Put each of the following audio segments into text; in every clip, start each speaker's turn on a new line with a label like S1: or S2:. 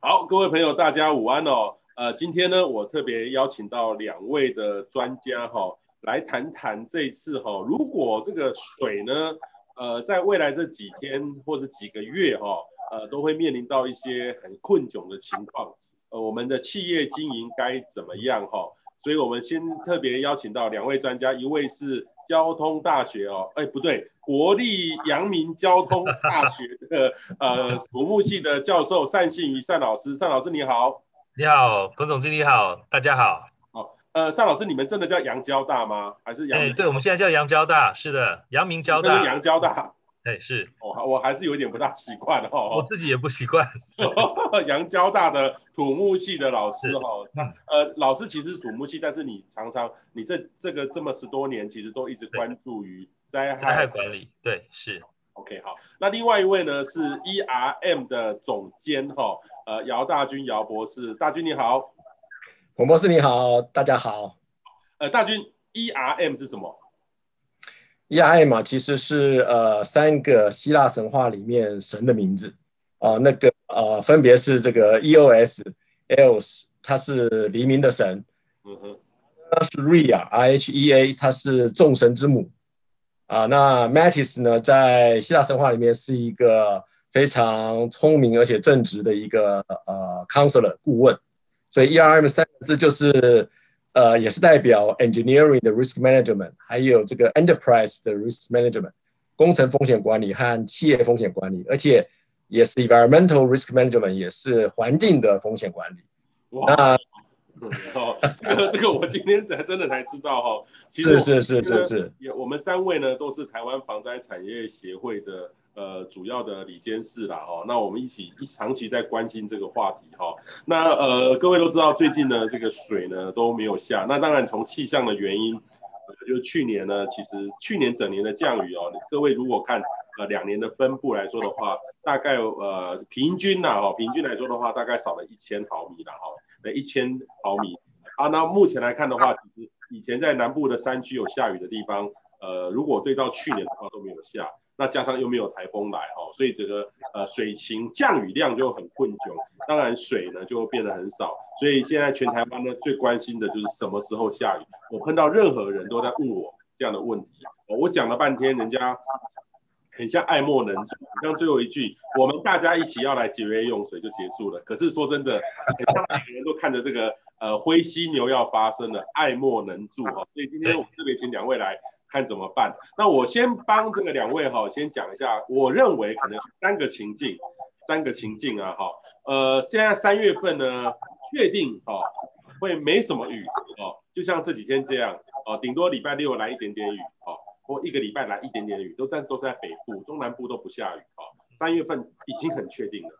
S1: 好，各位朋友，大家午安哦。呃，今天呢，我特别邀请到两位的专家哈、哦，来谈谈这一次哈、哦，如果这个水呢，呃，在未来这几天或者几个月哈、哦，呃，都会面临到一些很困窘的情况，呃，我们的企业经营该怎么样哈、哦？所以我们先特别邀请到两位专家，一位是交通大学哦，哎，不对。国立阳明交通大学的呃土木系的教授单信宇单老师，单老师你好，
S2: 你好，彭总经理好，大家好。
S1: 好，呃，单老师，你们真的叫阳交大吗？还是阳？
S2: 哎，对，我们现在叫阳交大，是的，阳明交大。
S1: 阳交大，
S2: 哎，是。
S1: 我我还是有点不大习惯哦。
S2: 我自己也不习惯。
S1: 杨交大的土木系的老师哈，呃，老师其实是土木系，但是你常常你这这个这么十多年，其实都一直关注于。灾害，
S2: 灾害管理，对，是。
S1: OK，好。那另外一位呢是 ERM 的总监哈，呃，姚大军姚博士，大军你好。
S3: 洪博士你好，大家好。
S1: 呃，大军，ERM 是什么
S3: ？ERM 啊，其实是呃三个希腊神话里面神的名字啊、呃，那个呃分别是这个 EOS，EOS 它是黎明的神，嗯哼，那是 Rhea，R H E A 它是众神之母。啊，那 Metis 呢，在希腊神话里面是一个非常聪明而且正直的一个呃 counselor 顾问，所以 ERM 三个字就是呃也是代表 engineering 的 risk management，还有这个 enterprise 的 risk management，工程风险管理和企业风险管理，而且也是 environmental risk management，也是环境的风险管理。
S1: 哇那哦，这个这个我今天才真的才知道哈，其实
S3: 是是是是是，
S1: 也我们三位呢都是台湾防灾产业协会的呃主要的理监事啦哦，那我们一起一长期在关心这个话题哈，那呃各位都知道最近呢这个水呢都没有下，那当然从气象的原因，呃就是去年呢其实去年整年的降雨哦，各位如果看呃两年的分布来说的话，大概呃平均呐哦平均来说的话大概少了一千毫米了哈。那一千毫米啊，那目前来看的话，其实以前在南部的山区有下雨的地方，呃，如果对照去年的话都没有下，那加上又没有台风来哦，所以这个呃水情降雨量就很困窘，当然水呢就变得很少，所以现在全台湾呢最关心的就是什么时候下雨。我碰到任何人都在问我这样的问题，我讲了半天，人家。很像爱莫能助，像最后一句，我们大家一起要来节约用水就结束了。可是说真的，很像每个人都看着这个呃灰犀牛要发生了，爱莫能助哈。所以今天我们特别请两位来看怎么办。那我先帮这个两位哈，先讲一下，我认为可能三个情境，三个情境啊哈。呃，现在三月份呢，确定哈会没什么雨哦，就像这几天这样哦，顶多礼拜六来一点点雨哦。或一个礼拜来一点点雨，都在都在北部、中南部都不下雨啊。三月份已经很确定了。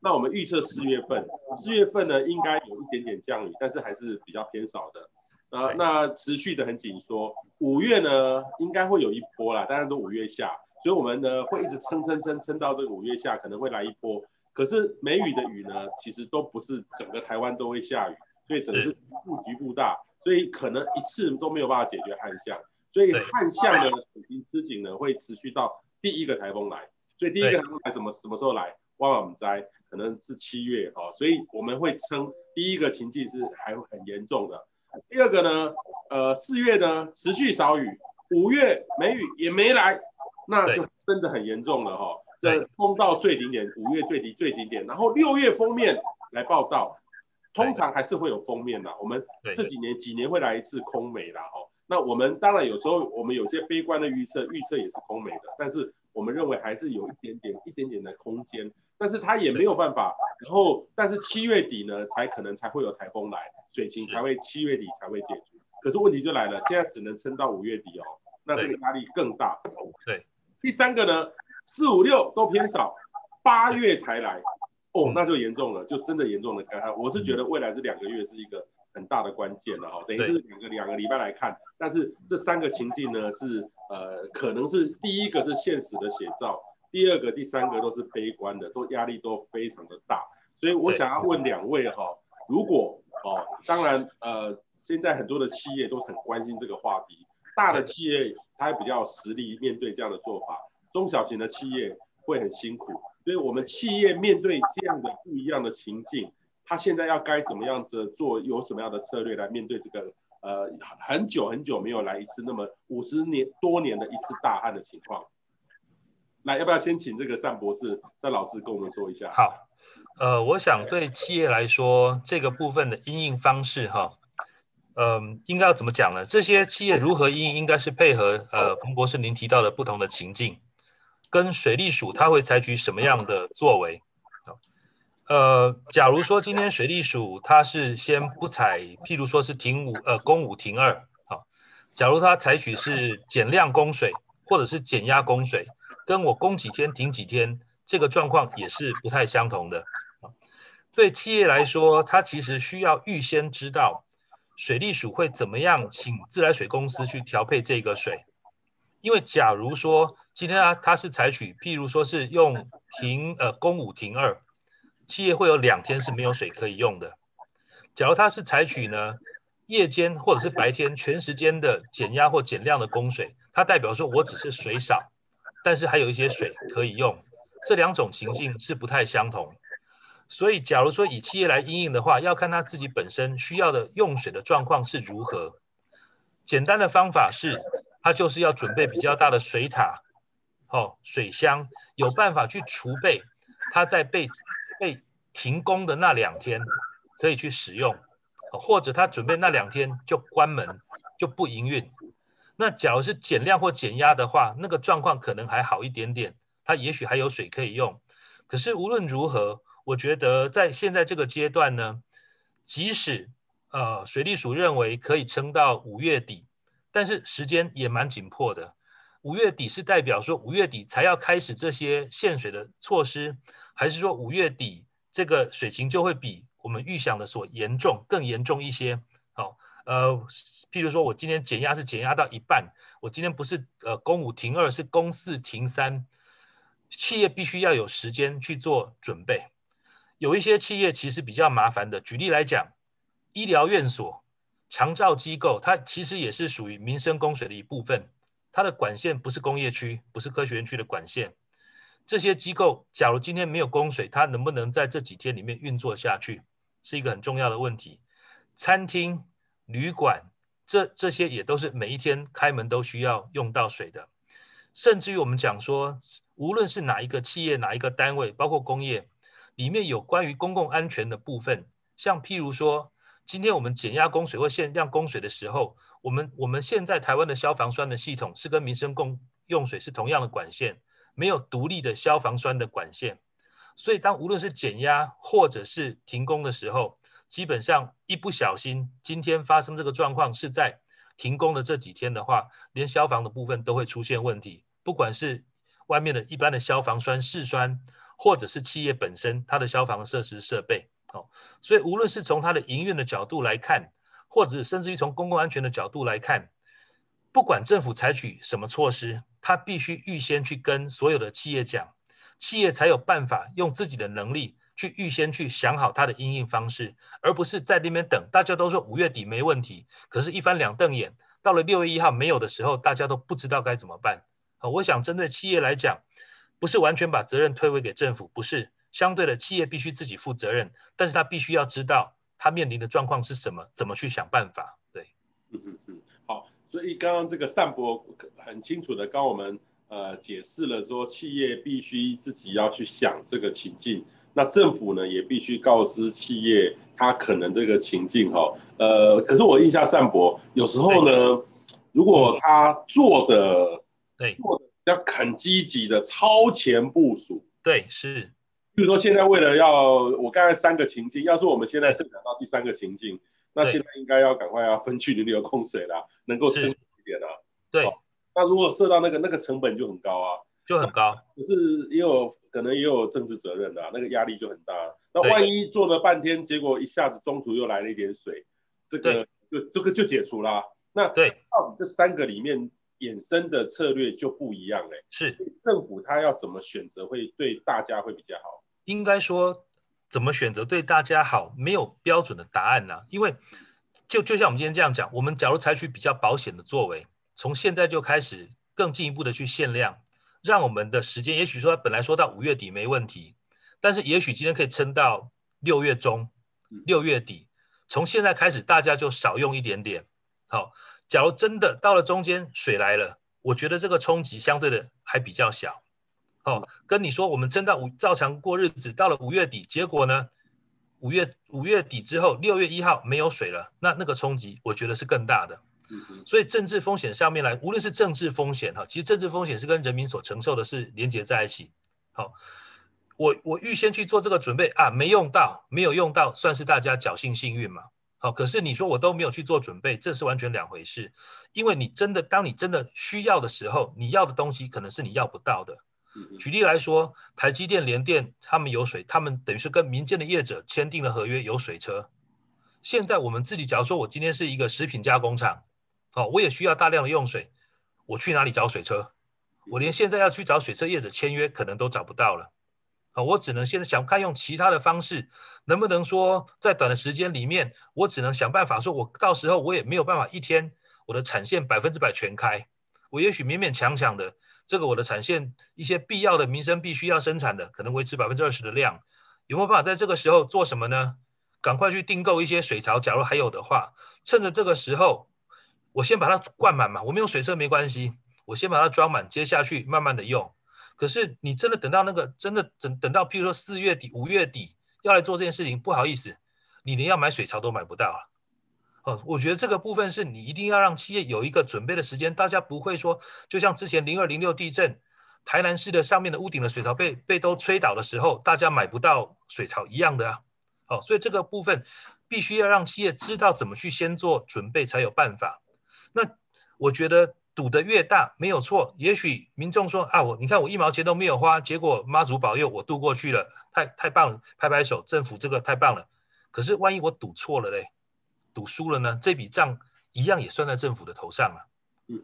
S1: 那我们预测四月份，四月份呢应该有一点点降雨，但是还是比较偏少的。呃，那持续的很紧缩。五月呢应该会有一波啦，当然都五月下，所以我们呢会一直撑撑撑撑到这个五月下，可能会来一波。可是梅雨的雨呢，其实都不是整个台湾都会下雨，所以整个是局部局部大，所以可能一次都没有办法解决旱象。所以旱象的水情吃紧呢，会持续到第一个台风来。所以第一个台风来什么什么时候来？我们灾可能是七月哈。所以我们会称第一个情境是还会很严重的。第二个呢，呃，四月呢持续少雨，五月梅雨也没来，那就真的很严重了哈。这封到最顶点，五月最低最顶点，然后六月封面来报道，通常还是会有封面的。我们这几年几年会来一次空梅啦哈。那我们当然有时候我们有些悲观的预测，预测也是空梅的，但是我们认为还是有一点点一点点的空间，但是它也没有办法。然后，但是七月底呢，才可能才会有台风来，水情才会七月底才会解决。可是问题就来了，现在只能撑到五月底哦，那这个压力更大。
S2: 对，
S1: 第三个呢，四五六都偏少，八月才来，哦，那就严重了，就真的严重的干旱。我是觉得未来这两个月是一个。很大的关键了哈，等于是两个两个礼拜来看，但是这三个情境呢是呃可能是第一个是现实的写照，第二个、第三个都是悲观的，都压力都非常的大，所以我想要问两位哈，如果哦，当然呃现在很多的企业都很关心这个话题，大的企业它还比较实力面对这样的做法，中小型的企业会很辛苦，所以我们企业面对这样的不一样的情境，他现在要该怎么样子做，有什么样的策略来面对这个呃很久很久没有来一次那么五十年多年的一次大旱的情况？来，要不要先请这个单博士、单老师跟我们说一下？
S2: 好，呃，我想对企业来说，这个部分的应应方式哈。嗯，应该要怎么讲呢？这些企业如何因应，应该是配合呃彭博士您提到的不同的情境，跟水利署它会采取什么样的作为？呃，假如说今天水利署它是先不采，譬如说是停五呃供五停二，好，假如它采取是减量供水或者是减压供水，跟我供几天停几天，这个状况也是不太相同的。对企业来说，它其实需要预先知道。水利署会怎么样请自来水公司去调配这个水？因为假如说今天啊，它是采取譬如说是用停呃供五停二，企业会有两天是没有水可以用的。假如它是采取呢夜间或者是白天全时间的减压或减量的供水，它代表说我只是水少，但是还有一些水可以用，这两种情境是不太相同。所以，假如说以企业来应用的话，要看他自己本身需要的用水的状况是如何。简单的方法是，他就是要准备比较大的水塔，哦，水箱，有办法去储备，他在被被停工的那两天可以去使用，或者他准备那两天就关门就不营运。那假如是减量或减压的话，那个状况可能还好一点点，它也许还有水可以用。可是无论如何，我觉得在现在这个阶段呢，即使呃水利署认为可以撑到五月底，但是时间也蛮紧迫的。五月底是代表说五月底才要开始这些限水的措施，还是说五月底这个水情就会比我们预想的所严重更严重一些？呃，譬如说我今天减压是减压到一半，我今天不是呃公五停二，是公四停三，企业必须要有时间去做准备。有一些企业其实比较麻烦的，举例来讲，医疗院所、长照机构，它其实也是属于民生供水的一部分。它的管线不是工业区，不是科学园区的管线。这些机构假如今天没有供水，它能不能在这几天里面运作下去，是一个很重要的问题。餐厅、旅馆，这这些也都是每一天开门都需要用到水的。甚至于我们讲说，无论是哪一个企业、哪一个单位，包括工业。里面有关于公共安全的部分，像譬如说，今天我们减压供水或限量供水的时候，我们我们现在台湾的消防栓的系统是跟民生共用水是同样的管线，没有独立的消防栓的管线，所以当无论是减压或者是停工的时候，基本上一不小心，今天发生这个状况是在停工的这几天的话，连消防的部分都会出现问题，不管是外面的一般的消防栓试栓。或者是企业本身它的消防设施设备，哦，所以无论是从它的营运的角度来看，或者甚至于从公共安全的角度来看，不管政府采取什么措施，它必须预先去跟所有的企业讲，企业才有办法用自己的能力去预先去想好它的因应方式，而不是在那边等。大家都说五月底没问题，可是，一翻两瞪眼，到了六月一号没有的时候，大家都不知道该怎么办。啊，我想针对企业来讲。不是完全把责任推诿给政府，不是相对的，企业必须自己负责任，但是他必须要知道他面临的状况是什么，怎么去想办法。对，
S1: 嗯嗯嗯，好，所以刚刚这个单博很清楚的刚我们呃解释了说，企业必须自己要去想这个情境，那政府呢也必须告知企业他可能这个情境哈，呃，可是我印象善博有时候呢，如果他做的
S2: 对
S1: 做的。要很积极的超前部署，
S2: 对，是。
S1: 比如说现在为了要我刚才三个情境，要是我们现在设想到第三个情境，那现在应该要赶快要分区轮流控水了，能够撑一点啊。
S2: 对、
S1: 哦。那如果设到那个那个成本就很高啊，
S2: 就很高。
S1: 可是也有可能也有政治责任的、啊，那个压力就很大。那万一做了半天，结果一下子中途又来了一点水，这个就这个就解除了、啊。那对，到底这三个里面。衍生的策略就不一样哎、欸，
S2: 是
S1: 政府他要怎么选择会对大家会比较好？
S2: 应该说怎么选择对大家好，没有标准的答案呢、啊？因为就就像我们今天这样讲，我们假如采取比较保险的作为，从现在就开始更进一步的去限量，让我们的时间，也许说本来说到五月底没问题，但是也许今天可以撑到六月中、六月底，从现在开始大家就少用一点点。好，假如真的到了中间水来了，我觉得这个冲击相对的还比较小。哦，跟你说我们真到五照常过日子，到了五月底，结果呢，五月五月底之后，六月一号没有水了，那那个冲击我觉得是更大的。所以政治风险上面来，无论是政治风险哈，其实政治风险是跟人民所承受的是连接在一起。好，我我预先去做这个准备啊，没用到，没有用到，算是大家侥幸幸运嘛。好，可是你说我都没有去做准备，这是完全两回事。因为你真的，当你真的需要的时候，你要的东西可能是你要不到的。举例来说，台积电、联电他们有水，他们等于是跟民间的业者签订了合约，有水车。现在我们自己，假如说我今天是一个食品加工厂。哦，我也需要大量的用水，我去哪里找水车？我连现在要去找水车业者签约，可能都找不到了。啊，我只能现在想看用其他的方式，能不能说在短的时间里面，我只能想办法说，我到时候我也没有办法一天我的产线百分之百全开，我也许勉勉强强的，这个我的产线一些必要的民生必须要生产的，可能维持百分之二十的量，有没有办法在这个时候做什么呢？赶快去订购一些水槽，假如还有的话，趁着这个时候。我先把它灌满嘛，我们用水车没关系，我先把它装满，接下去慢慢的用。可是你真的等到那个真的等等到，譬如说四月底、五月底要来做这件事情，不好意思，你连要买水槽都买不到了。哦，我觉得这个部分是你一定要让企业有一个准备的时间，大家不会说就像之前零二零六地震，台南市的上面的屋顶的水槽被被都吹倒的时候，大家买不到水槽一样的啊。哦，所以这个部分必须要让企业知道怎么去先做准备才有办法。那我觉得赌得越大没有错，也许民众说啊，我你看我一毛钱都没有花，结果妈祖保佑我渡过去了，太太棒了，拍拍手，政府这个太棒了。可是万一我赌错了嘞，赌输了呢？这笔账一样也算在政府的头上了，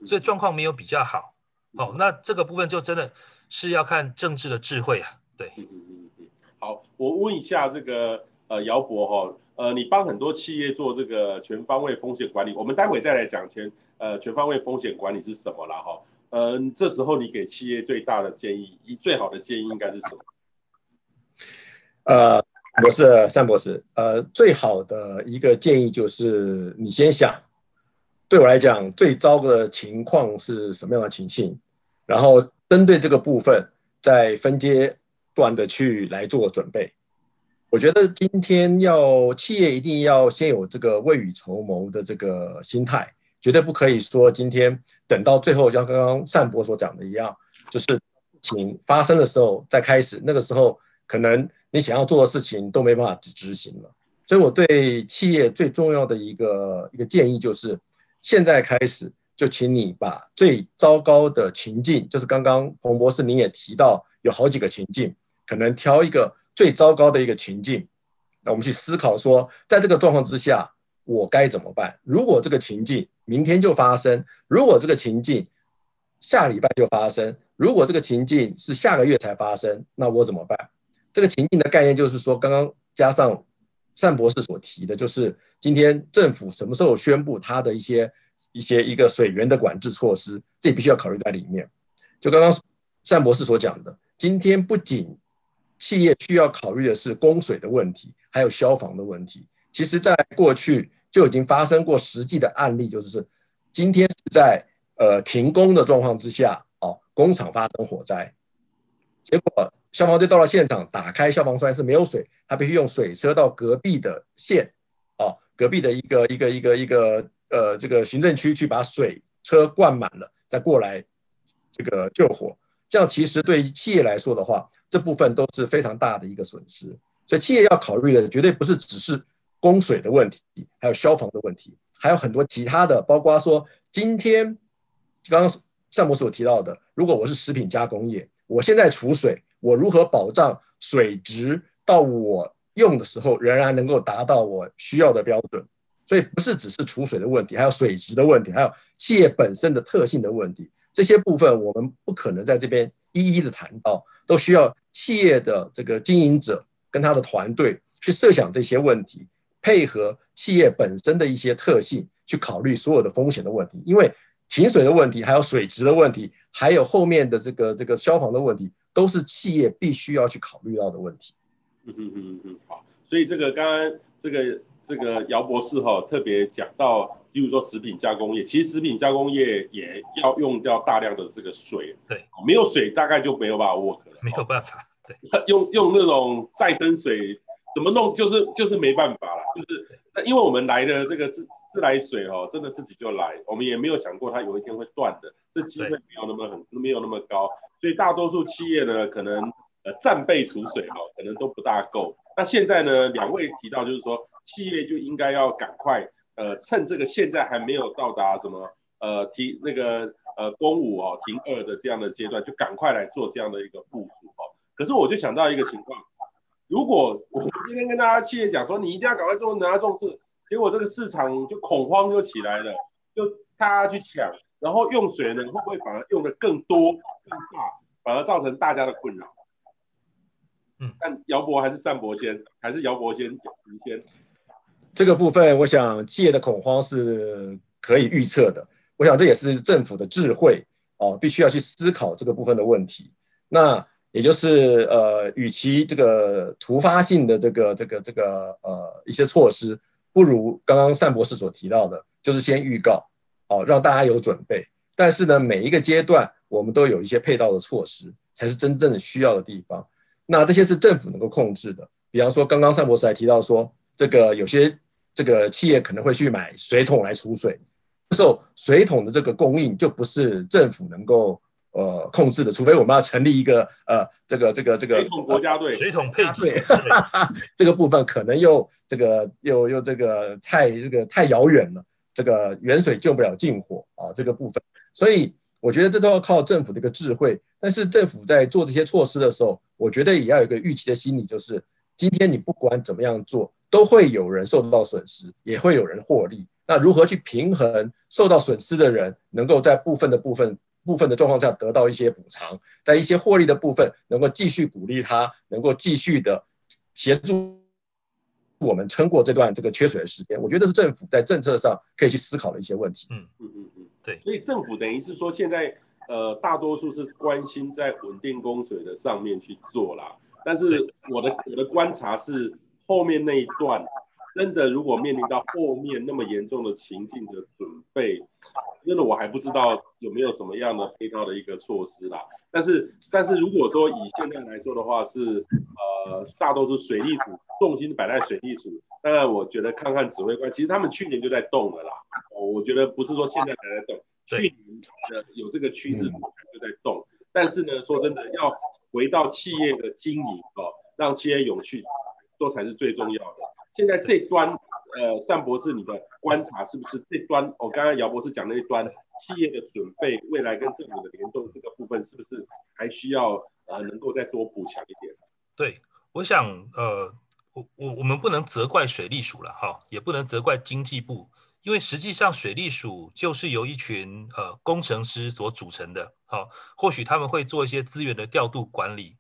S2: 所以状况没有比较好。哦，那这个部分就真的是要看政治的智慧啊。对，
S1: 好，我问一下这个呃姚博哈。呃，你帮很多企业做这个全方位风险管理，我们待会再来讲全呃全方位风险管理是什么了哈。呃，这时候你给企业最大的建议，一最好的建议应该是什么？
S3: 呃，我是单博士，呃，最好的一个建议就是你先想，对我来讲最糟的情况是什么样的情形，然后针对这个部分再分阶段的去来做准备。我觉得今天要企业一定要先有这个未雨绸缪的这个心态，绝对不可以说今天等到最后，像刚刚单博所讲的一样，就是事情发生的时候再开始，那个时候可能你想要做的事情都没办法执行了。所以我对企业最重要的一个一个建议就是，现在开始就请你把最糟糕的情境，就是刚刚彭博士您也提到有好几个情境，可能挑一个。最糟糕的一个情境，那我们去思考说，在这个状况之下，我该怎么办？如果这个情境明天就发生，如果这个情境下礼拜就发生，如果这个情境是下个月才发生，那我怎么办？这个情境的概念就是说，刚刚加上单博士所提的，就是今天政府什么时候宣布它的一些一些一个水源的管制措施，这必须要考虑在里面。就刚刚单博士所讲的，今天不仅企业需要考虑的是供水的问题，还有消防的问题。其实，在过去就已经发生过实际的案例，就是今天是在呃停工的状况之下，哦，工厂发生火灾，结果消防队到了现场，打开消防栓是没有水，他必须用水车到隔壁的县，哦，隔壁的一个一个一个一个呃这个行政区去把水车灌满了，再过来这个救火。这样其实对于企业来说的话，这部分都是非常大的一个损失。所以企业要考虑的绝对不是只是供水的问题，还有消防的问题，还有很多其他的，包括说今天刚刚单博所提到的，如果我是食品加工业，我现在储水，我如何保障水质到我用的时候仍然能够达到我需要的标准？所以不是只是储水的问题，还有水质的问题，还有企业本身的特性的问题。这些部分我们不可能在这边一一的谈到，都需要企业的这个经营者跟他的团队去设想这些问题，配合企业本身的一些特性去考虑所有的风险的问题。因为停水的问题，还有水质的问题，还有后面的这个这个消防的问题，都是企业必须要去考虑到的问题。
S1: 嗯嗯嗯嗯，好，所以这个刚刚这个这个姚博士哈特别讲到，比如说食品加工业，其实食品加工业也要用掉大量的这个水，
S2: 对，
S1: 没有水大概就没有办法 work 了，
S2: 没有办法，对，
S1: 用用那种再生水怎么弄，就是就是没办法了，就是那。因为我们来的这个自自来水哦，真的自己就来，我们也没有想过它有一天会断的，这机会没有那么很没有那么高，所以大多数企业呢，可能呃战备储水哈，可能都不大够。那现在呢，两位提到就是说，企业就应该要赶快呃趁这个现在还没有到达什么呃停那个呃公五哦停二的这样的阶段，就赶快来做这样的一个部署哦。可是我就想到一个情况。如果我们今天跟大家企业讲说，你一定要赶快做，拿重视，结果这个市场就恐慌就起来了，就大家去抢，然后用水呢会不会反而用的更多更大，反而造成大家的困扰？嗯，但姚博还是单博先，还是姚博先你先？
S3: 这个部分，我想企业的恐慌是可以预测的，我想这也是政府的智慧哦，必须要去思考这个部分的问题。那。也就是呃，与其这个突发性的这个这个这个呃一些措施，不如刚刚单博士所提到的，就是先预告，哦，让大家有准备。但是呢，每一个阶段我们都有一些配套的措施，才是真正需要的地方。那这些是政府能够控制的。比方说，刚刚单博士还提到说，这个有些这个企业可能会去买水桶来储水，这时候水桶的这个供应就不是政府能够。呃，控制的，除非我们要成立一个呃，这个这个这个
S1: 水桶国家队，
S2: 水桶配对，
S3: 这个部分可能又这个又又这个太这个太遥远了，这个远水救不了近火啊，这个部分，所以我觉得这都要靠政府的一个智慧。但是政府在做这些措施的时候，我觉得也要有一个预期的心理，就是今天你不管怎么样做，都会有人受到损失，也会有人获利。那如何去平衡受到损失的人，能够在部分的部分。部分的状况下得到一些补偿，在一些获利的部分能够继续鼓励他，能够继续的协助我们撑过这段这个缺水的时间。我觉得是政府在政策上可以去思考的一些问题。
S2: 嗯嗯嗯嗯，对。
S1: 所以政府等于是说，现在呃大多数是关心在稳定供水的上面去做啦。但是我的我的观察是，后面那一段真的如果面临到后面那么严重的情境的准备。真的我还不知道有没有什么样的配套的一个措施啦，但是但是如果说以现在来说的话是，呃大多数水利署重心摆在水利署，当然我觉得看看指挥官，其实他们去年就在动了啦，我觉得不是说现在才在动，去年的有这个趋势就在动，但是呢说真的要回到企业的经营哦，让企业永续，都才是最重要的。现在这端。呃，单博士，你的观察是不是这端？我刚刚姚博士讲那一端，企业的准备，未来跟政府的联动这个部分，是不是还需要呃能够再多补强一点？
S2: 对，我想呃，我我我们不能责怪水利署了哈，也不能责怪经济部，因为实际上水利署就是由一群呃工程师所组成的，好，或许他们会做一些资源的调度管理，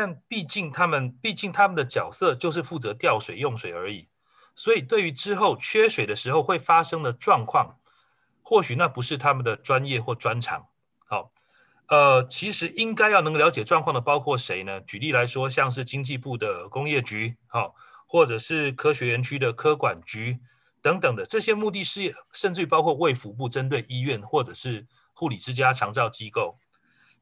S2: 但毕竟他们毕竟他们的角色就是负责调水用水而已。所以，对于之后缺水的时候会发生的状况，或许那不是他们的专业或专长。好，呃，其实应该要能了解状况的包括谁呢？举例来说，像是经济部的工业局，好，或者是科学园区的科管局等等的这些目的事业，甚至于包括卫福部针对医院或者是护理之家长照机构，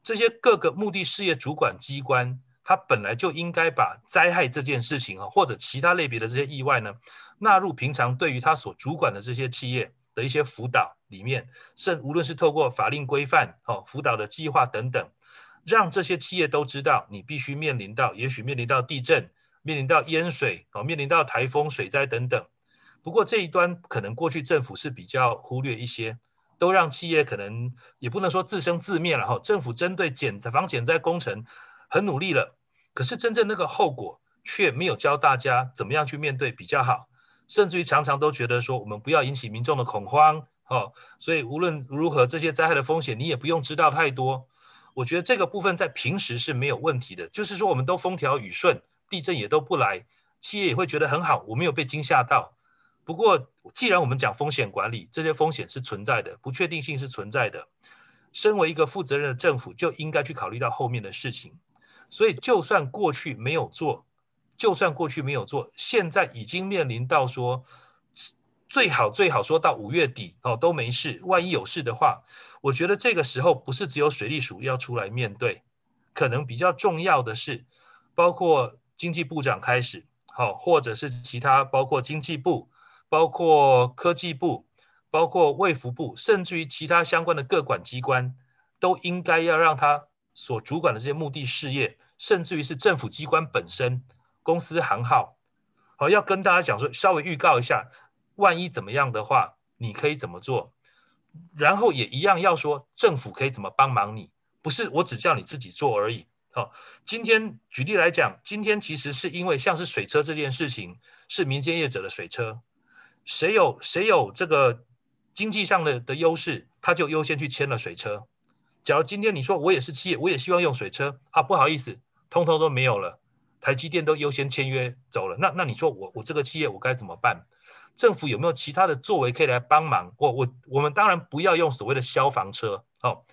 S2: 这些各个目的事业主管机关，他本来就应该把灾害这件事情啊，或者其他类别的这些意外呢，纳入平常对于他所主管的这些企业的一些辅导里面，甚无论是透过法令规范、哦辅导的计划等等，让这些企业都知道，你必须面临到，也许面临到地震、面临到淹水、哦面临到台风、水灾等等。不过这一端可能过去政府是比较忽略一些，都让企业可能也不能说自生自灭了哈。政府针对减防减灾工程很努力了，可是真正那个后果却没有教大家怎么样去面对比较好。甚至于常常都觉得说，我们不要引起民众的恐慌，哦，所以无论如何，这些灾害的风险你也不用知道太多。我觉得这个部分在平时是没有问题的，就是说我们都风调雨顺，地震也都不来，企业也会觉得很好，我没有被惊吓到。不过，既然我们讲风险管理，这些风险是存在的，不确定性是存在的。身为一个负责任的政府，就应该去考虑到后面的事情。所以，就算过去没有做，就算过去没有做，现在已经面临到说，最好最好说到五月底哦都没事。万一有事的话，我觉得这个时候不是只有水利署要出来面对，可能比较重要的是，包括经济部长开始，好，或者是其他包括经济部。包括科技部、包括卫福部，甚至于其他相关的各管机关，都应该要让他所主管的这些目的事业，甚至于是政府机关本身、公司行号，好，要跟大家讲说，稍微预告一下，万一怎么样的话，你可以怎么做，然后也一样要说政府可以怎么帮忙你，不是我只叫你自己做而已。好，今天举例来讲，今天其实是因为像是水车这件事情，是民间业者的水车。谁有谁有这个经济上的的优势，他就优先去签了水车。假如今天你说我也是企业，我也希望用水车啊，不好意思，通通都没有了，台积电都优先签约走了。那那你说我我这个企业我该怎么办？政府有没有其他的作为可以来帮忙？我我我们当然不要用所谓的消防车哦。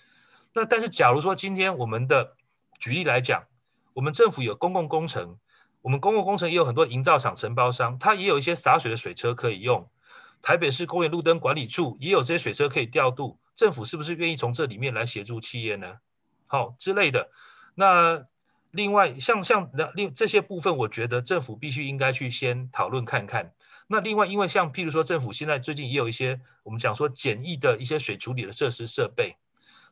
S2: 那但是假如说今天我们的举例来讲，我们政府有公共工程。我们公共工程也有很多营造厂承包商，他也有一些洒水的水车可以用。台北市公园路灯管理处也有这些水车可以调度，政府是不是愿意从这里面来协助企业呢？好、之类的。那另外像像那另这些部分，我觉得政府必须应该去先讨论看看。那另外，因为像譬如说，政府现在最近也有一些我们讲说简易的一些水处理的设施设备，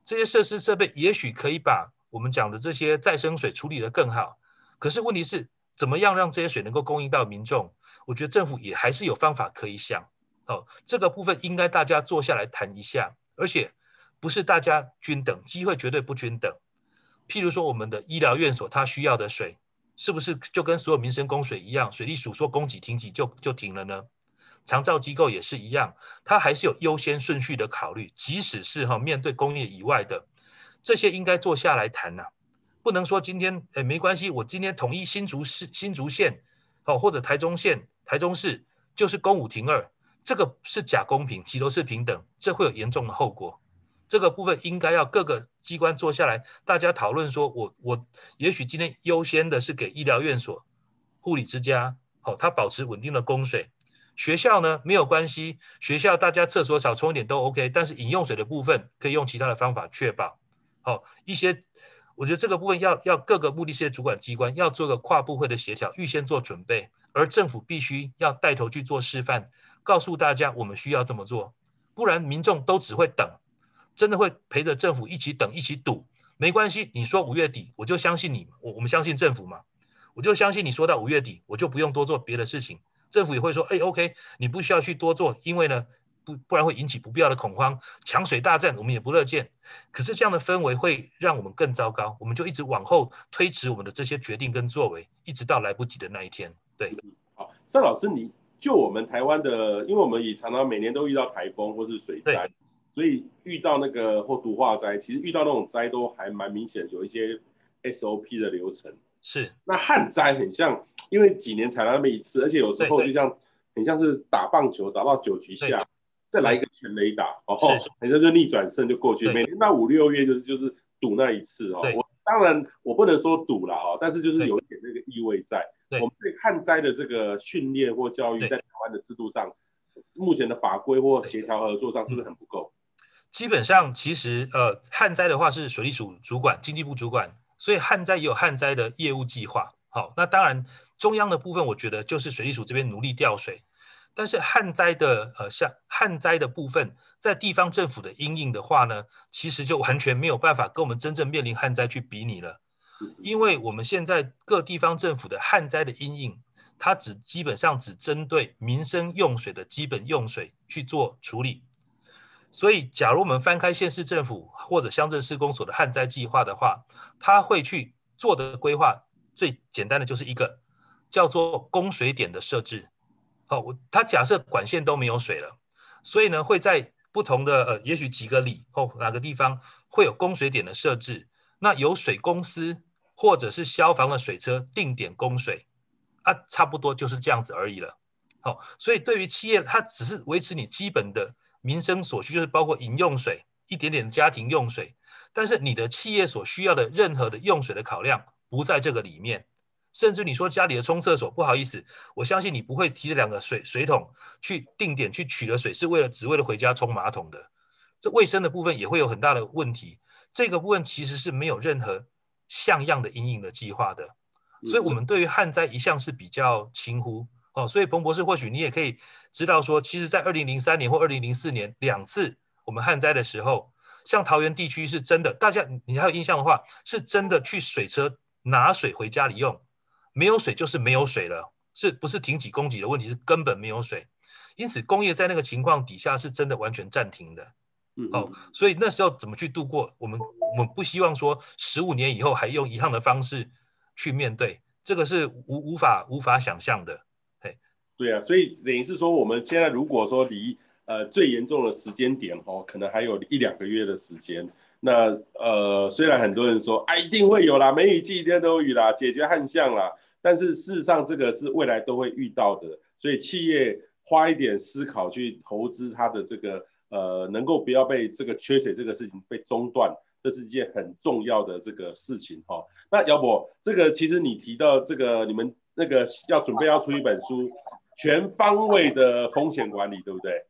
S2: 这些设施设备也许可以把我们讲的这些再生水处理得更好。可是问题是。怎么样让这些水能够供应到民众？我觉得政府也还是有方法可以想。哦，这个部分应该大家坐下来谈一下，而且不是大家均等，机会绝对不均等。譬如说，我们的医疗院所它需要的水，是不是就跟所有民生供水一样？水利署说供给停给就就停了呢？长照机构也是一样，它还是有优先顺序的考虑，即使是哈面对工业以外的这些，应该坐下来谈呐。不能说今天诶没关系，我今天统一新竹市、新竹县，哦或者台中县、台中市就是公五停二，这个是假公平，齐头式平等，这会有严重的后果。这个部分应该要各个机关坐下来，大家讨论说我，我也许今天优先的是给医疗院所、护理之家，好、哦，它保持稳定的供水。学校呢没有关系，学校大家厕所少冲一点都 OK，但是饮用水的部分可以用其他的方法确保。好、哦，一些。我觉得这个部分要要各个目的事业主管机关要做个跨部会的协调，预先做准备，而政府必须要带头去做示范，告诉大家我们需要这么做，不然民众都只会等，真的会陪着政府一起等一起赌。没关系，你说五月底我就相信你，我我们相信政府嘛，我就相信你说到五月底我就不用多做别的事情，政府也会说，哎，OK，你不需要去多做，因为呢。不，不然会引起不必要的恐慌，抢水大战我们也不乐见。可是这样的氛围会让我们更糟糕，我们就一直往后推迟我们的这些决定跟作为，一直到来不及的那一天。对，
S1: 好，尚老师，你就我们台湾的，因为我们也常常每年都遇到台风或是水灾，所以遇到那个或毒化灾，其实遇到那种灾都还蛮明显，有一些 SOP 的流程。
S2: 是，
S1: 那旱灾很像，因为几年才来那么一次，而且有时候就像很像是打棒球打到九局下。再来一个全垒打，哦，很像就逆转胜就过去。每年到五六月就是就是赌那一次哦。我当然我不能说赌了哦，但是就是有一点那个意味在。我们对旱灾的这个训练或教育，在台湾的制度上，目前的法规或协调合作上是不是很不够？
S2: 基本上其实呃旱灾的话是水利署主管，经济部主管，所以旱灾也有旱灾的业务计划。好，那当然中央的部分，我觉得就是水利署这边努力调水。但是旱灾的呃，像旱灾的部分，在地方政府的因应的话呢，其实就完全没有办法跟我们真正面临旱灾去比拟了，因为我们现在各地方政府的旱灾的阴影，它只基本上只针对民生用水的基本用水去做处理，所以假如我们翻开县市政府或者乡镇市公所的旱灾计划的话，它会去做的规划，最简单的就是一个叫做供水点的设置。哦，我他假设管线都没有水了，所以呢，会在不同的呃，也许几个里或、哦、哪个地方会有供水点的设置，那由水公司或者是消防的水车定点供水，啊，差不多就是这样子而已了。好，所以对于企业，它只是维持你基本的民生所需，就是包括饮用水、一点点家庭用水，但是你的企业所需要的任何的用水的考量不在这个里面。甚至你说家里的冲厕所，不好意思，我相信你不会提着两个水水桶去定点去取了水，是为了只为了回家冲马桶的。这卫生的部分也会有很大的问题。这个部分其实是没有任何像样的阴影的计划的。所以，我们对于旱灾一向是比较轻忽哦。所以，彭博士或许你也可以知道说，其实，在二零零三年或二零零四年两次我们旱灾的时候，像桃园地区是真的，大家你还有印象的话，是真的去水车拿水回家里用。没有水就是没有水了，是不是停几供给的问题？是根本没有水，因此工业在那个情况底下是真的完全暂停的。嗯，哦，所以那时候怎么去度过？我们我们不希望说十五年以后还用一样的方式去面对，这个是无无法无法想象的。嘿，
S1: 对啊，所以等于是说，我们现在如果说离呃最严重的时间点哦，可能还有一两个月的时间。那呃，虽然很多人说啊，一定会有啦，梅雨季一天都有雨啦，解决旱象啦，但是事实上这个是未来都会遇到的，所以企业花一点思考去投资它的这个呃，能够不要被这个缺水这个事情被中断，这是一件很重要的这个事情哈。那姚博，这个其实你提到这个你们那个要准备要出一本书，全方位的风险管理，对不对？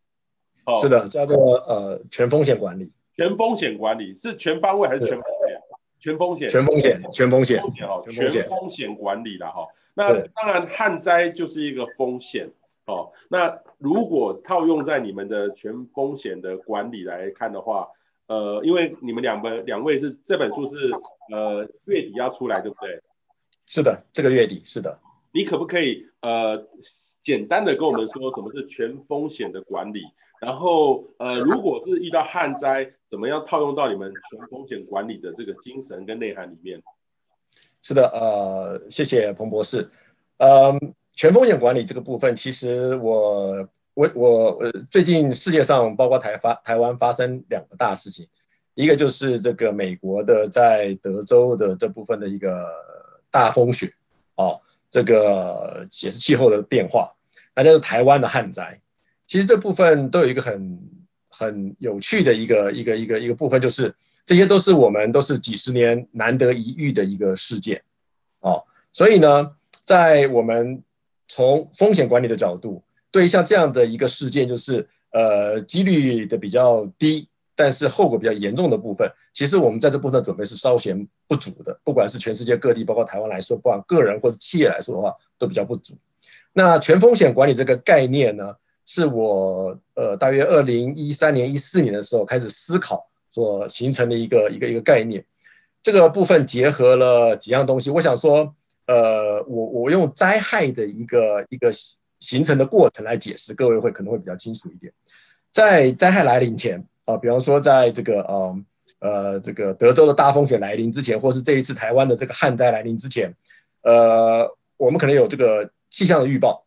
S3: 哦，是的，叫做呃全风险管理。
S1: 全风险管理是全方位还是全风险？全风险，
S3: 全风险，全风险
S1: 哈，全风险管理了哈。那当然旱灾就是一个风险哦。那如果套用在你们的全风险的管理来看的话，呃，因为你们两本两位是这本书是呃月底要出来，对不对？
S3: 是的，这个月底是的。
S1: 你可不可以呃简单的跟我们说什么是全风险的管理？然后，呃，如果是遇到旱灾，怎么样套用到你们全风险管理的这个精神跟内涵里面？
S3: 是的，呃，谢谢彭博士。呃，全风险管理这个部分，其实我我我呃，最近世界上包括台发台湾发生两个大事情，一个就是这个美国的在德州的这部分的一个大风雪，哦，这个也是气候的变化，那就是台湾的旱灾。其实这部分都有一个很很有趣的一个一个一个一个部分，就是这些都是我们都是几十年难得一遇的一个事件，哦，所以呢，在我们从风险管理的角度，对于像这样的一个事件，就是呃几率的比较低，但是后果比较严重的部分，其实我们在这部分的准备是稍显不足的，不管是全世界各地，包括台湾来说，不管个人或者企业来说的话，都比较不足。那全风险管理这个概念呢，是我呃，大约二零一三年、一四年的时候开始思考所形成的一个一个一个概念。这个部分结合了几样东西。我想说，呃，我我用灾害的一个一个形成的过程来解释，各位会可能会比较清楚一点。在灾害来临前啊、比方说在这个呃呃这个德州的大风雪来临之前，或是这一次台湾的这个旱灾来临之前，呃，我们可能有这个气象的预报。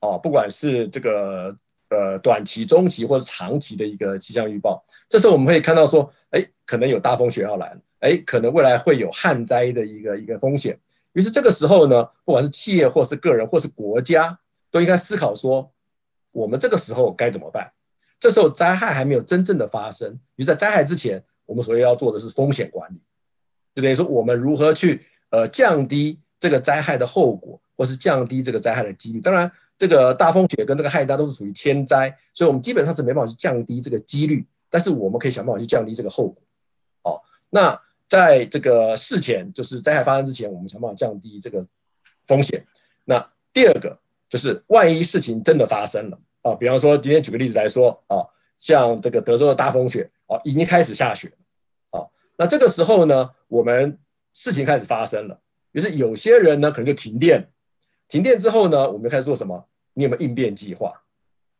S3: 哦，不管是这个呃短期、中期或者长期的一个气象预报，这时候我们可以看到说，哎，可能有大风雪要来，哎，可能未来会有旱灾的一个一个风险。于是这个时候呢，不管是企业或是个人或是国家，都应该思考说，我们这个时候该怎么办？这时候灾害还没有真正的发生，于是在灾害之前，我们所要做的是风险管理，就等于说我们如何去呃降低这个灾害的后果，或是降低这个灾害的几率。当然。这个大风雪跟这个旱灾都是属于天灾，所以我们基本上是没办法去降低这个几率，但是我们可以想办法去降低这个后果。哦，那在这个事前，就是灾害发生之前，我们想办法降低这个风险。那第二个就是，万一事情真的发生了啊，比方说今天举个例子来说啊，像这个德州的大风雪啊，已经开始下雪了啊，那这个时候呢，我们事情开始发生了，于是有些人呢可能就停电。停电之后呢，我们开始做什么？你有没有应变计划？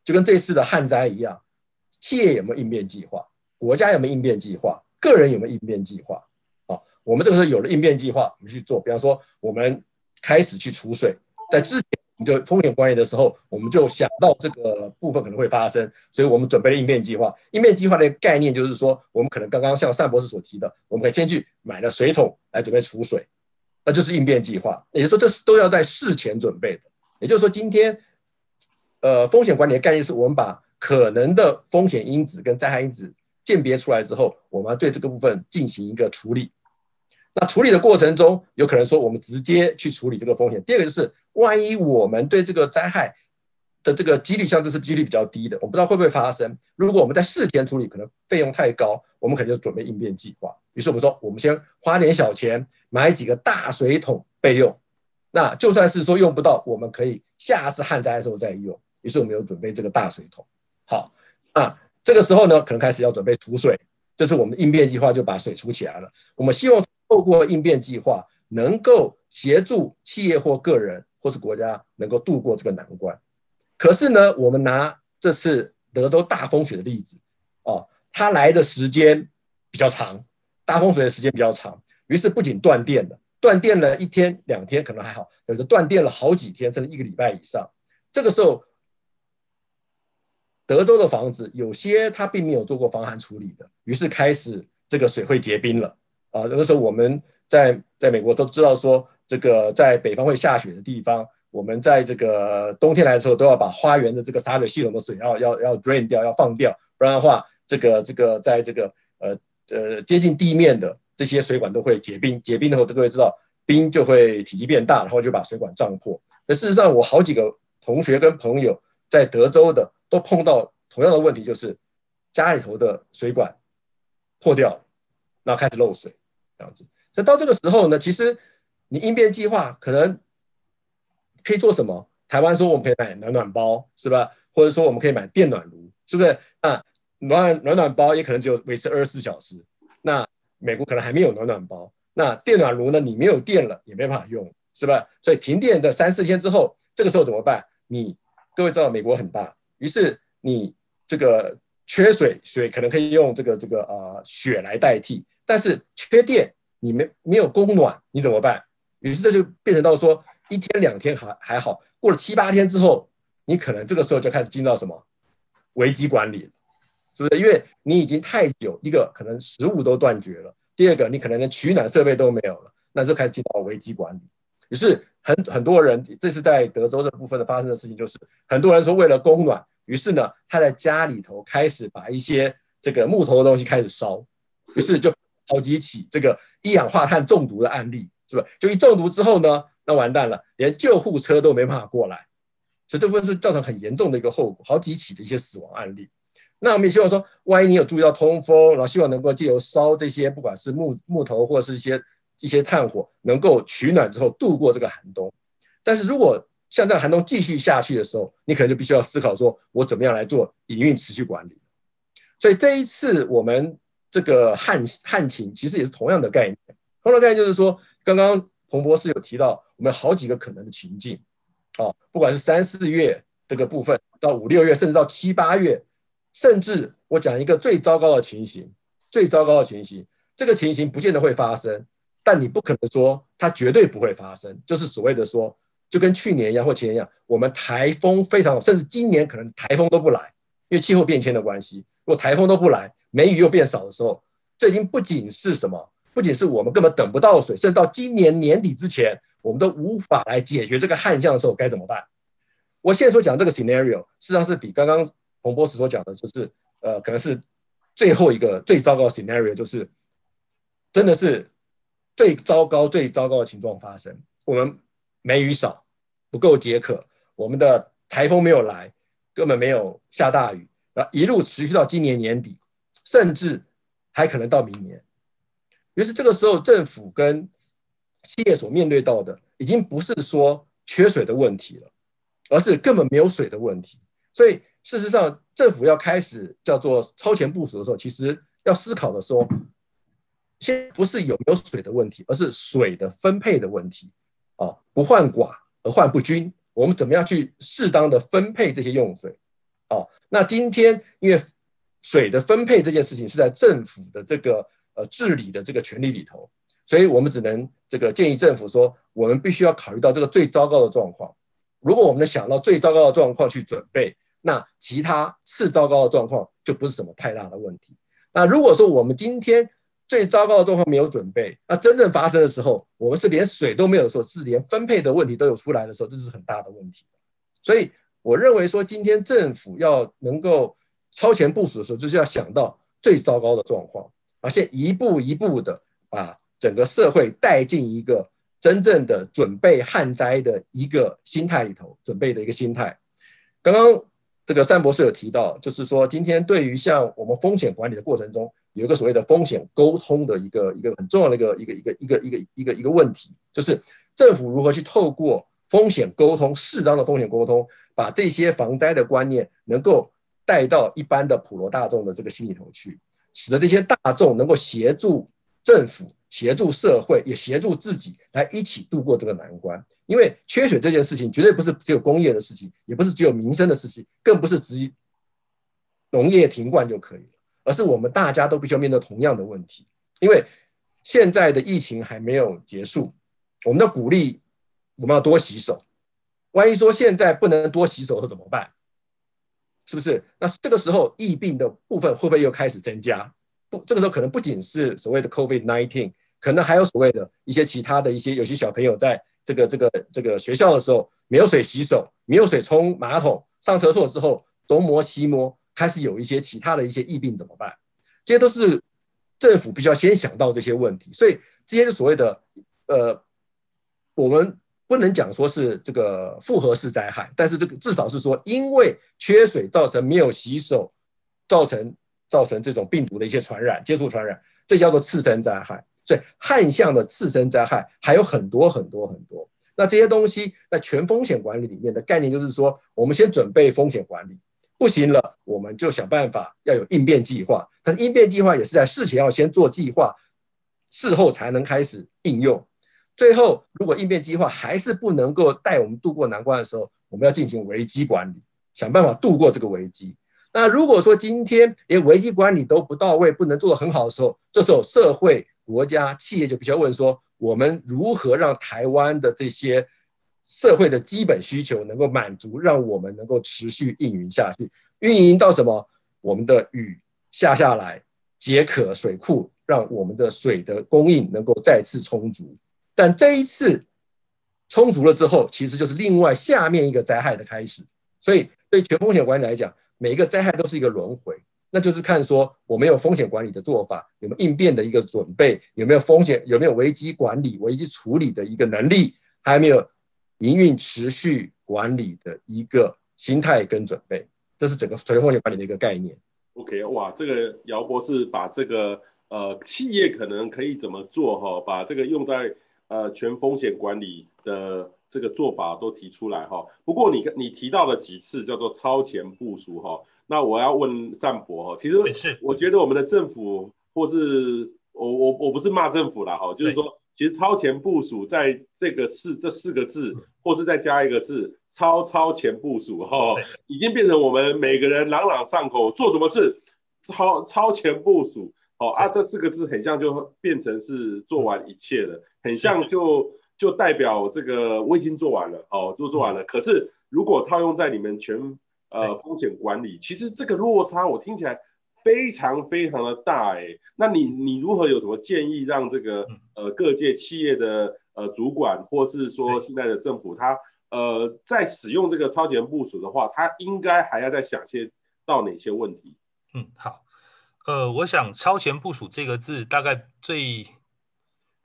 S3: 就跟这次的旱灾一样，企业有没有应变计划？国家有没有应变计划？个人有没有应变计划？我们这个时候有了应变计划，我们去做。比方说，我们开始去储水，在之前你就风险管理的时候，我们就想到这个部分可能会发生，所以我们准备了应变计划。应变计划的概念就是说，我们可能刚刚像单博士所提的，我们可以先去买了水桶来准备储水。那就是应变计划，也就是说，这是都要在事前准备的。也就是说，今天，呃风险管理的概念是我们把可能的风险因子跟灾害因子鉴别出来之后，我们要对这个部分进行一个处理。那处理的过程中，有可能说我们直接去处理这个风险。第二个就是，万一我们对这个灾害的这个几率，像这是几率比较低的，我不知道会不会发生。如果我们在事前处理，可能费用太高，我们可能就准备应变计划。于是我们说，我们先花点小钱买几个大水桶备用。那就算是说用不到，我们可以下次旱灾的时候再用。于是我们有准备这个大水桶。好，啊，这个时候呢，可能开始要准备储水，这是我们应变计划就把水储起来了。我们希望。透过应变计划，能够协助企业或个人或是国家能够度过这个难关。可是呢，我们拿这次德州大风雪的例子，哦，它来的时间比较长，大风雪的时间比较长，于是不仅断电了，断电了一天两天可能还好，有的断电了好几天，甚至一个礼拜以上。这个时候，德州的房子有些它并没有做过防寒处理的，于是开始这个水会结冰了。啊，那个时候我们在在美国都知道说，这个在北方会下雪的地方，我们在这个冬天来的时候，都要把花园的这个洒水系统的水要要要 drain 掉，要放掉，不然的话，这个这个在这个呃呃接近地面的这些水管都会结冰，结冰的时候，各位知道冰就会体积变大，然后就把水管胀破。那事实上，我好几个同学跟朋友在德州的都碰到同样的问题，就是家里头的水管破掉了，然后开始漏水。这样子，所以到这个时候呢，其实你应变计划可能可以做什么？台湾说我们可以买暖暖包，是吧？或者说我们可以买电暖炉，是不是？那暖暖暖包也可能只有维持二十四小时。那美国可能还没有暖暖包。那电暖炉呢？你没有电了也没办法用，是吧？所以停电的三四天之后，这个时候怎么办？你各位知道美国很大，于是你这个缺水，水可能可以用这个这个呃雪来代替。但是缺电，你没没有供暖，你怎么办？于是这就变成到说一天两天还还好，过了七八天之后，你可能这个时候就开始进到什么危机管理，是不是？因为你已经太久，一个可能食物都断绝了，第二个你可能连取暖设备都没有了，那就开始进到危机管理。于是很很多人，这是在德州这部分的发生的事情，就是很多人说为了供暖，于是呢他在家里头开始把一些这个木头的东西开始烧，于是就。好几起这个一氧化碳中毒的案例，是吧？就一中毒之后呢，那完蛋了，连救护车都没办法过来，所以这部分是造成很严重的一个后果，好几起的一些死亡案例。那我们也希望说，万一你有注意到通风，然后希望能够借由烧这些，不管是木木头或者是一些一些炭火，能够取暖之后度过这个寒冬。但是如果像这样寒冬继续下去的时候，你可能就必须要思考说，我怎么样来做营运持续管理。所以这一次我们。这个旱旱情其实也是同样的概念，同样的概念就是说，刚刚彭博士有提到，我们好几个可能的情境，哦，不管是三四月这个部分，到五六月，甚至到七八月，甚至我讲一个最糟糕的情形，最糟糕的情形，这个情形不见得会发生，但你不可能说它绝对不会发生，就是所谓的说，就跟去年一样或前年一样，我们台风非常，甚至今年可能台风都不来，因为气候变迁的关系，如果台风都不来。梅雨又变少的时候，这已经不仅是什么，不仅是我们根本等不到水，甚至到今年年底之前，我们都无法来解决这个旱象的时候该怎么办？我现在所讲这个 scenario，实际上是比刚刚洪博士所讲的，就是呃，可能是最后一个最糟糕 scenario，就是真的是最糟糕、最糟糕的情况发生。我们梅雨少，不够解渴，我们的台风没有来，根本没有下大雨，然后一路持续到今年年底。甚至还可能到明年，于是这个时候政府跟企业所面对到的，已经不是说缺水的问题了，而是根本没有水的问题。所以事实上，政府要开始叫做超前部署的时候，其实要思考的说，先不是有没有水的问题，而是水的分配的问题。啊，不患寡而患不均，我们怎么样去适当的分配这些用水？哦，那今天因为。水的分配这件事情是在政府的这个呃治理的这个权利里头，所以我们只能这个建议政府说，我们必须要考虑到这个最糟糕的状况。如果我们能想到最糟糕的状况去准备，那其他次糟糕的状况就不是什么太大的问题。那如果说我们今天最糟糕的状况没有准备，那真正发生的时候，我们是连水都没有的时候，是连分配的问题都有出来的时候，这是很大的问题。所以我认为说，今天政府要能够超前部署的时候，就是要想到最糟糕的状况，而且一步一步的把整个社会带进一个真正的准备旱灾的一个心态里头，准备的一个心态。刚刚这个单博士有提到，就是说今天对于像我们风险管理的过程中，有一个所谓的风险沟通的一个一个很重要的一个一个一个一个一个一个一个问题，就是政府如何去透过风险沟通，适当的风险沟通，把这些防灾的观念能够带到一般的普罗大众的这个心里头去，使得这些大众能够协助政府、协助社会，也协助自己来一起度过这个难关。因为缺水这件事情绝对不是只有工业的事情，也不是只有民生的事情，更不是只农业停灌就可以了，而是我们大家都必须要面对同样的问题。因为现在的疫情还没有结束，我们的鼓励我们要多洗手。万一说现在不能多洗手，是怎么办？是不是？那这个时候疫病的部分会不会又开始增加？不，这个时候可能不仅是所谓的 COVID-19，可能还有所谓的一些其他的一些，有些小朋友在。这个这个这个学校的时候没有水洗手，没有水冲马桶，上厕所之后东摸西摸，开始有一些其他的一些疫病怎么办？这些都是政府必须要先想到这些问题，所以这些是所谓的呃，我们不能讲说是这个复合式灾害，但是这个至少是说因为缺水造成没有洗手，造成造成这种病毒的一些传染、接触传染，这叫做次生灾害。所以旱象的次生灾害还有很多很多很多，那这些东西在全风险管理里面的概念就是说，我们先准备风险管理，不行了，我们就想办法要有应变计划。但是应变计划也是在事前要先做计划，事后才能开始应用。最后，如果应变计划还是不能够带我们度过难关的时候，我们要进行危机管理，想办法度过这个危机。那如果说今天连危机管理都不到位，不能做得很好的时候，这时候社会。国家企业就必须要问说，我们如何让台湾的这些社会的基本需求能够满足，让我们能够持续运营下去？运营到什么？我们的雨下下来，解渴水库，让我们的水的供应能够再次充足。但这一次充足了之后，其实就是另外下面一个灾害的开始。所以对全风险管理来讲，每一个灾害都是一个轮回。那就是看说我们有风险管理的做法，有没有应变的一个准备，有没有风险，有没有危机管理、危机处理的一个能力，还有没有营运持续管理的一个心态跟准备，这是整个全风险管理的一个概念。
S1: OK，哇，这个姚博士把这个呃企业可能可以怎么做哈，把这个用在呃全风险管理的这个做法都提出来哈。不过你你提到了几次叫做超前部署哈。那我要问单博哈，其实我觉得我们的政府，或是我我我不是骂政府啦哈，就是说，其实超前部署在这个四这四个字，或是再加一个字，超超前部署哈，已经变成我们每个人朗朗上口，做什么事超超前部署，哦啊，这四个字很像就变成是做完一切了，很像就就代表这个我已经做完了，哦，就做完了。可是如果套用在你们全呃，风险管理其实这个落差我听起来非常非常的大哎，那你你如何有什么建议让这个呃各界企业的呃主管或是说现在的政府他呃在使用这个超前部署的话，他应该还要再想些到哪些问题？
S2: 嗯，好，呃，我想超前部署这个字大概最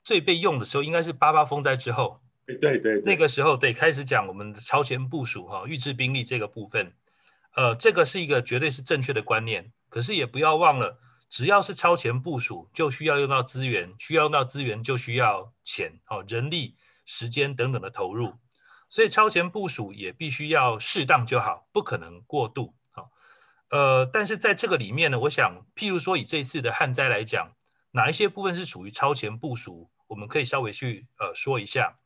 S2: 最被用的时候应该是八八风灾之后，
S1: 对对对，
S2: 那个时候得开始讲我们的超前部署哈，预置兵力这个部分。呃，这个是一个绝对是正确的观念，可是也不要忘了，只要是超前部署，就需要用到资源，需要用到资源就需要钱，哦，人力、时间等等的投入，所以超前部署也必须要适当就好，不可能过度，好，呃，但是在这个里面呢，我想，譬如说以这一次的旱灾来讲，哪一些部分是属于超前部署，我们可以稍微去呃说一下。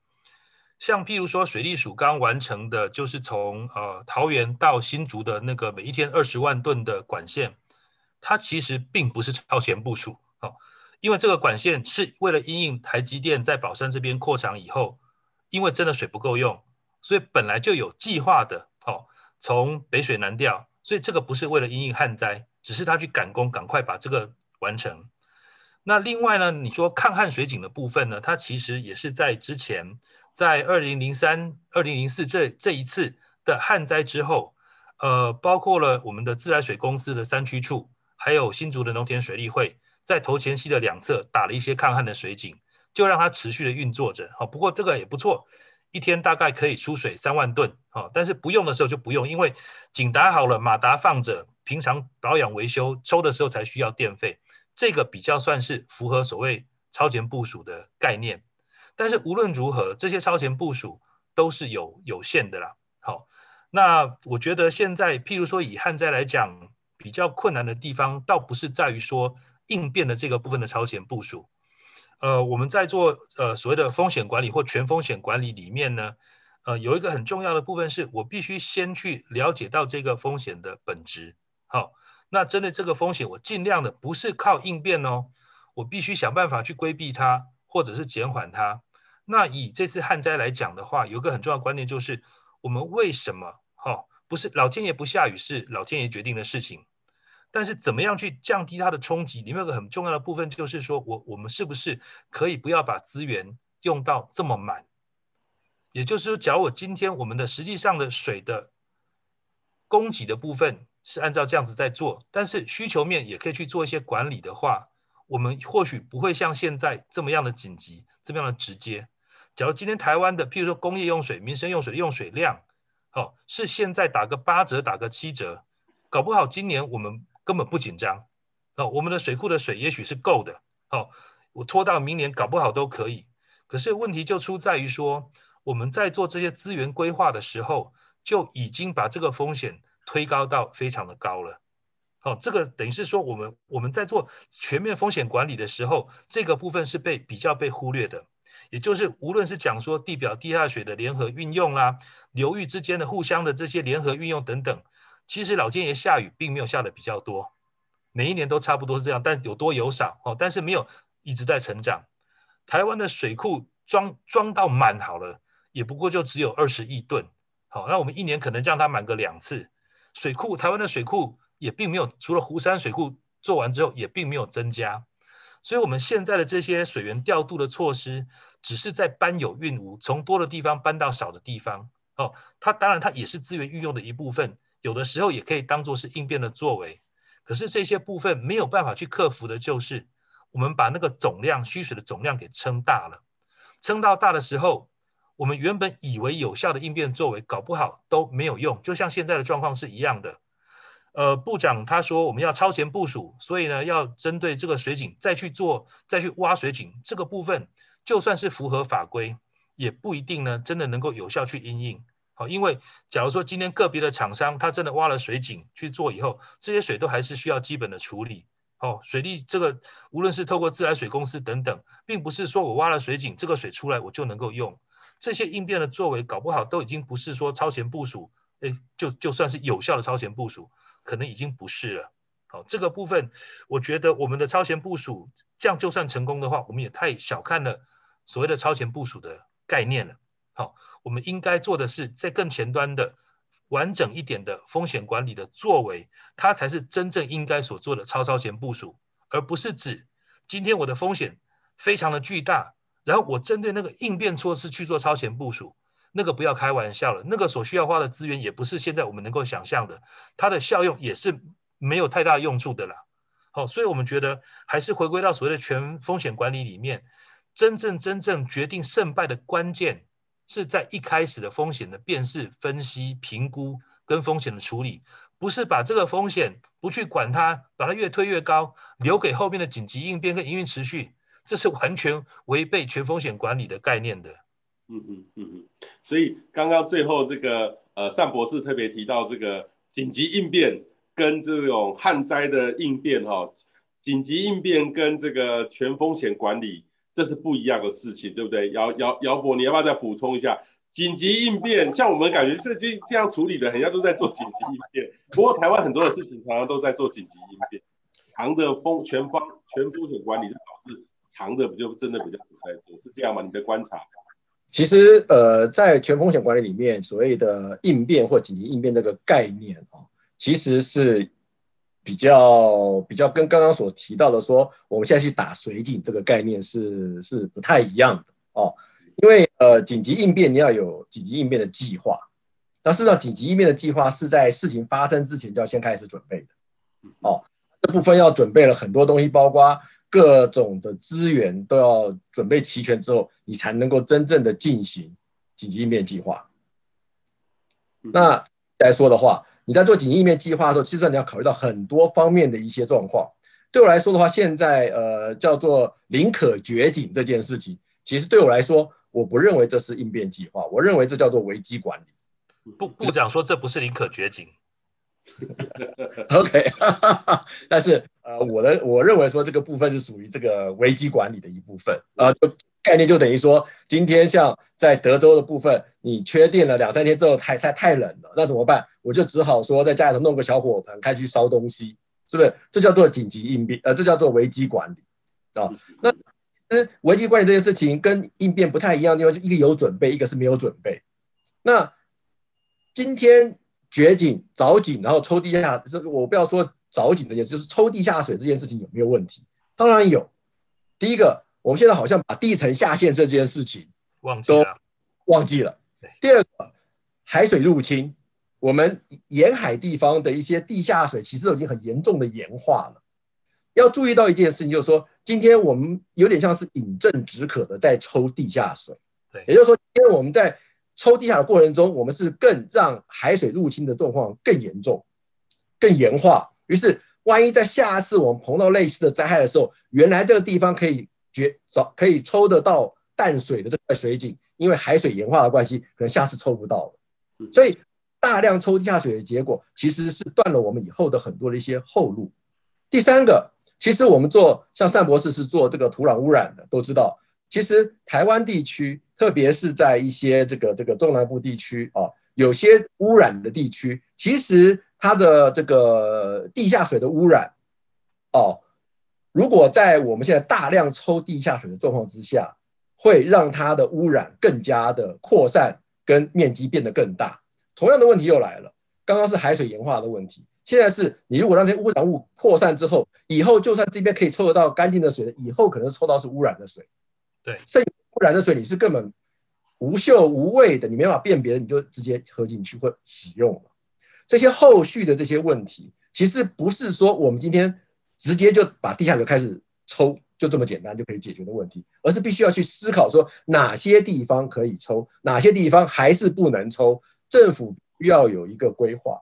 S2: 像譬如说，水利署刚完成的，就是从呃桃园到新竹的那个每一天二十万吨的管线，它其实并不是超前部署哦，因为这个管线是为了因应台积电在宝山这边扩厂以后，因为真的水不够用，所以本来就有计划的哦，从北水南调，所以这个不是为了因应旱灾，只是他去赶工，赶快把这个完成。那另外呢，你说抗旱水井的部分呢，它其实也是在之前。在二零零三、二零零四这这一次的旱灾之后，呃，包括了我们的自来水公司的三区处，还有新竹的农田水利会，在头前溪的两侧打了一些抗旱的水井，就让它持续的运作着。好，不过这个也不错，一天大概可以出水三万吨。好，但是不用的时候就不用，因为井打好了，马达放着，平常保养维修抽的时候才需要电费。这个比较算是符合所谓超前部署的概念。但是无论如何，这些超前部署都是有有限的啦。好，那我觉得现在，譬如说以旱灾来讲，比较困难的地方，倒不是在于说应变的这个部分的超前部署。呃，我们在做呃所谓的风险管理或全风险管理里面呢，呃，有一个很重要的部分是我必须先去了解到这个风险的本质。好，那针对这个风险，我尽量的不是靠应变哦，我必须想办法去规避它。或者是减缓它。那以这次旱灾来讲的话，有个很重要的观念就是，我们为什么哈、哦、不是老天爷不下雨是老天爷决定的事情，但是怎么样去降低它的冲击？里面有个很重要的部分就是说我我们是不是可以不要把资源用到这么满？也就是说，假如我今天我们的实际上的水的供给的部分是按照这样子在做，但是需求面也可以去做一些管理的话。我们或许不会像现在这么样的紧急，这么样的直接。假如今天台湾的，譬如说工业用水、民生用水用水量，哦，是现在打个八折、打个七折，搞不好今年我们根本不紧张，哦，我们的水库的水也许是够的，哦，我拖到明年搞不好都可以。可是问题就出在于说，我们在做这些资源规划的时候，就已经把这个风险推高到非常的高了。哦，这个等于是说，我们我们在做全面风险管理的时候，这个部分是被比较被忽略的。也就是无论是讲说地表地下水的联合运用啦，流域之间的互相的这些联合运用等等，其实老天爷下雨并没有下的比较多，每一年都差不多是这样，但有多有少哦，但是没有一直在成长。台湾的水库装装到满好了，也不过就只有二十亿吨。好，那我们一年可能让它满个两次。水库台湾的水库。也并没有，除了湖山水库做完之后，也并没有增加，所以我们现在的这些水源调度的措施，只是在搬有运无，从多的地方搬到少的地方。哦，它当然它也是资源运用的一部分，有的时候也可以当做是应变的作为。可是这些部分没有办法去克服的，就是我们把那个总量蓄水的总量给撑大了，撑到大的时候，我们原本以为有效的应变作为，搞不好都没有用，就像现在的状况是一样的。呃，部长他说我们要超前部署，所以呢，要针对这个水井再去做，再去挖水井这个部分，就算是符合法规，也不一定呢，真的能够有效去应应。好，因为假如说今天个别的厂商他真的挖了水井去做以后，这些水都还是需要基本的处理。哦，水利这个无论是透过自来水公司等等，并不是说我挖了水井，这个水出来我就能够用。这些应变的作为，搞不好都已经不是说超前部署，诶，就就算是有效的超前部署。可能已经不是了。好，这个部分，我觉得我们的超前部署，这样就算成功的话，我们也太小看了所谓的超前部署的概念了。好，我们应该做的是在更前端的完整一点的风险管理的作为，它才是真正应该所做的超超前部署，而不是指今天我的风险非常的巨大，然后我针对那个应变措施去做超前部署。那个不要开玩笑了，那个所需要花的资源也不是现在我们能够想象的，它的效用也是没有太大用处的啦。好，所以我们觉得还是回归到所谓的全风险管理里面，真正真正决定胜败的关键是在一开始的风险的辨识、分析、评估跟风险的处理，不是把这个风险不去管它，把它越推越高，留给后面的紧急应变跟营运持续，这是完全违背全风险管理的概念的。
S1: 嗯嗯嗯嗯，所以刚刚最后这个呃，单博士特别提到这个紧急应变跟这种旱灾的应变哈、哦，紧急应变跟这个全风险管理这是不一样的事情，对不对？姚姚姚博，你要不要再补充一下？紧急应变，像我们感觉这就这样处理的，很像都在做紧急应变。不过台湾很多的事情常常都在做紧急应变，长的风全方全风险管理的导致长的不就真的比较不在做，是这样吗？你的观察？
S3: 其实，呃，在全风险管理里面，所谓的应变或紧急应变这个概念啊，其实是比较比较跟刚刚所提到的说，我们现在去打水井这个概念是是不太一样的哦。因为呃，紧急应变你要有紧急应变的计划，但事实上，紧急应变的计划是在事情发生之前就要先开始准备的。哦，这部分要准备了很多东西，包括各种的资源都要准备齐全之后，你才能够真正的进行紧急应变计划。那来说的话，你在做紧急应变计划的时候，其实你要考虑到很多方面的一些状况。对我来说的话，现在呃叫做宁可绝井这件事情，其实对我来说，我不认为这是应变计划，我认为这叫做危机管理。
S2: 部部长说这不是宁可绝井。
S3: OK，但是呃我的我认为说这个部分是属于这个危机管理的一部分啊，呃、概念就等于说，今天像在德州的部分，你缺电了两三天之后太太太冷了，那怎么办？我就只好说在家里头弄个小火盆，开去烧东西。是不是？这叫做紧急应变，呃，这叫做危机管理，啊、哦，那其实危机管理这件事情跟应变不太一样的地方，就一个有准备，一个是没有准备。那今天掘井、凿井，然后抽地下，这个我不要说凿井这件事，就是抽地下水这件事情有没有问题？当然有。第一个，我们现在好像把地层下陷这件事情
S2: 忘记了，
S3: 忘记了。第二个，海水入侵。我们沿海地方的一些地下水其实都已经很严重的盐化了。要注意到一件事情，就是说，今天我们有点像是饮鸩止渴的在抽地下水。
S2: 对，
S3: 也就是说，今天我们在抽地下的过程中，我们是更让海水入侵的状况更严重、更盐化。于是，万一在下次我们碰到类似的灾害的时候，原来这个地方可以掘找可以抽得到淡水的这块水井，因为海水盐化的关系，可能下次抽不到了。所以。大量抽地下水的结果，其实是断了我们以后的很多的一些后路。第三个，其实我们做像单博士是做这个土壤污染的，都知道，其实台湾地区，特别是在一些这个这个中南部地区啊，有些污染的地区，其实它的这个地下水的污染，哦，如果在我们现在大量抽地下水的状况之下，会让它的污染更加的扩散，跟面积变得更大。同样的问题又来了，刚刚是海水盐化的问题，现在是你如果让这些污染物扩散之后，以后就算这边可以抽得到干净的水，以后可能抽到是污染的水。
S2: 对，
S3: 剩污染的水你是根本无嗅无味的，你没办法辨别，你就直接喝进去或使用。这些后续的这些问题，其实不是说我们今天直接就把地下水开始抽就这么简单就可以解决的问题，而是必须要去思考说哪些地方可以抽，哪些地方还是不能抽。政府要有一个规划，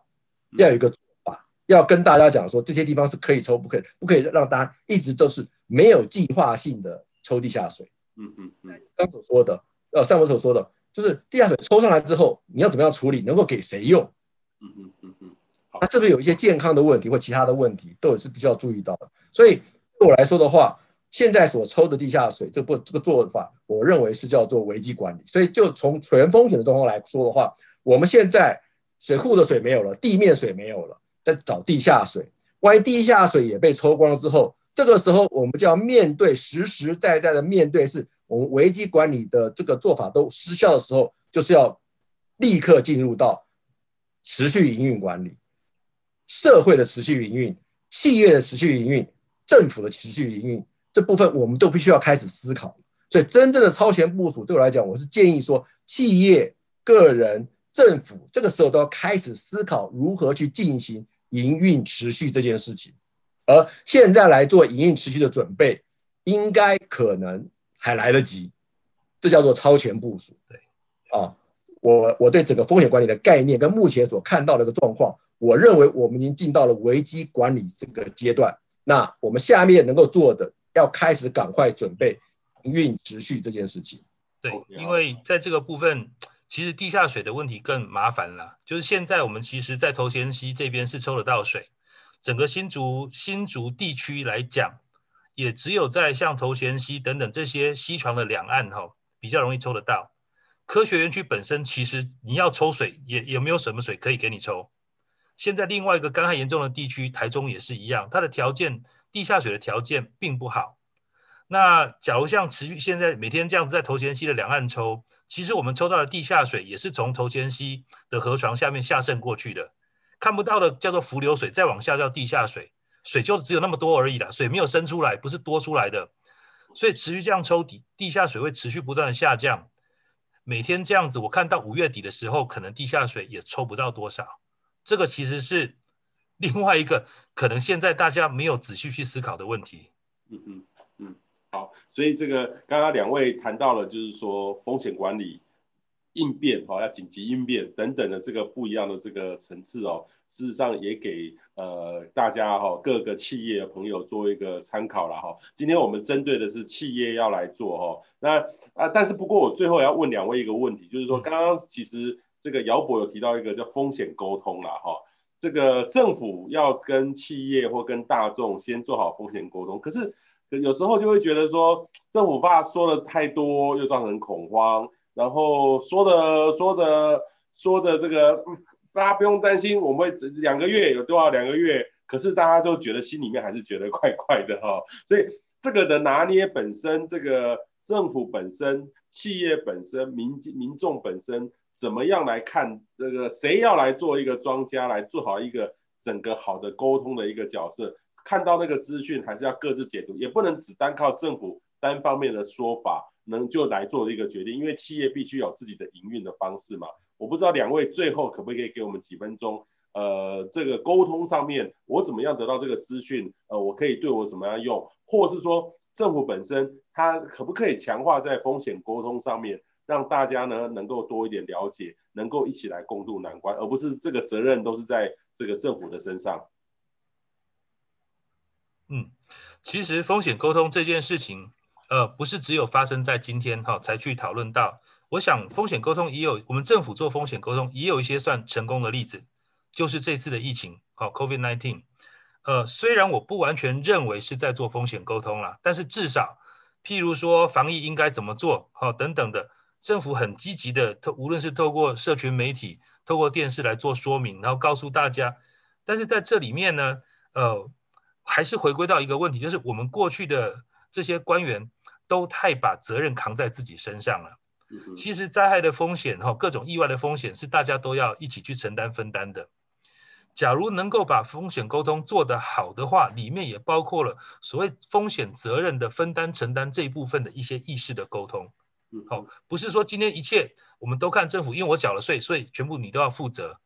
S3: 要有一个做法，要跟大家讲说这些地方是可以抽，不可以，不可以让大家一直都是没有计划性的抽地下水。嗯嗯嗯。刚所说的，呃，上文所说的，就是地下水抽上来之后，你要怎么样处理，能够给谁用？嗯嗯嗯嗯。它是不是有一些健康的问题或其他的问题，都也是必须要注意到的。所以对我来说的话，现在所抽的地下水，这不这个做法，我认为是叫做危机管理。所以就从全风险的状况来说的话。我们现在水库的水没有了，地面水没有了，在找地下水。万一地下水也被抽光了之后，这个时候我们就要面对实实在在的面对，是我们危机管理的这个做法都失效的时候，就是要立刻进入到持续营运管理、社会的持续营运、企业的持续营运、政府的持续营运这部分，我们都必须要开始思考。所以，真正的超前部署对我来讲，我是建议说，企业、个人。政府这个时候都要开始思考如何去进行营运持续这件事情，而现在来做营运持续的准备，应该可能还来得及，这叫做超前部署。对，啊，我我对整个风险管理的概念跟目前所看到的一个状况，我认为我们已经进到了危机管理这个阶段。那我们下面能够做的，要开始赶快准备营运持续这件事情。
S2: 对，因为在这个部分。其实地下水的问题更麻烦了，就是现在我们其实，在头前溪这边是抽得到水，整个新竹新竹地区来讲，也只有在像头前溪等等这些溪床的两岸哈，比较容易抽得到。科学园区本身其实你要抽水也也没有什么水可以给你抽。现在另外一个干旱严重的地区，台中也是一样，它的条件地下水的条件并不好。那假如像持续现在每天这样子在头前溪的两岸抽，其实我们抽到的地下水也是从头前溪的河床下面下渗过去的，看不到的叫做浮流水，再往下叫地下水，水就只有那么多而已了，水没有生出来，不是多出来的，所以持续这样抽底地下水会持续不断的下降。每天这样子，我看到五月底的时候，可能地下水也抽不到多少。这个其实是另外一个可能现在大家没有仔细去思考的问题。
S1: 嗯嗯嗯，好，所以这个刚刚两位谈到了，就是说风险管理。应变哈，要紧急应变等等的这个不一样的这个层次哦，事实上也给呃大家哈各个企业的朋友做一个参考了哈。今天我们针对的是企业要来做哈，那啊但是不过我最后要问两位一个问题，就是说刚刚其实这个姚博有提到一个叫风险沟通了哈，这个政府要跟企业或跟大众先做好风险沟通，可是有时候就会觉得说政府怕说的太多又造成恐慌。然后说的说的说的这个，大家不用担心，我们会两个月有多少两个月，可是大家都觉得心里面还是觉得怪怪的哈、哦，所以这个的拿捏本身，这个政府本身、企业本身、民民众本身，怎么样来看这个谁要来做一个庄家，来做好一个整个好的沟通的一个角色，看到那个资讯还是要各自解读，也不能只单靠政府单方面的说法。能就来做一个决定，因为企业必须有自己的营运的方式嘛。我不知道两位最后可不可以给我们几分钟，呃，这个沟通上面，我怎么样得到这个资讯？呃，我可以对我怎么样用，或是说政府本身它可不可以强化在风险沟通上面，让大家呢能够多一点了解，能够一起来共度难关，而不是这个责任都是在这个政府的身上。
S2: 嗯，其实风险沟通这件事情。呃，不是只有发生在今天哈、哦、才去讨论到。我想风险沟通也有，我们政府做风险沟通也有一些算成功的例子，就是这次的疫情，好、哦，COVID-19。呃，虽然我不完全认为是在做风险沟通啦，但是至少，譬如说防疫应该怎么做，好、哦，等等的，政府很积极的，透无论是透过社群媒体，透过电视来做说明，然后告诉大家。但是在这里面呢，呃，还是回归到一个问题，就是我们过去的这些官员。都太把责任扛在自己身上了。其实灾害的风险哈，各种意外的风险是大家都要一起去承担分担的。假如能够把风险沟通做得好的话，里面也包括了所谓风险责任的分担承担这一部分的一些意识的沟通。好，不是说今天一切我们都看政府，因为我缴了税，所以全部你都要负责。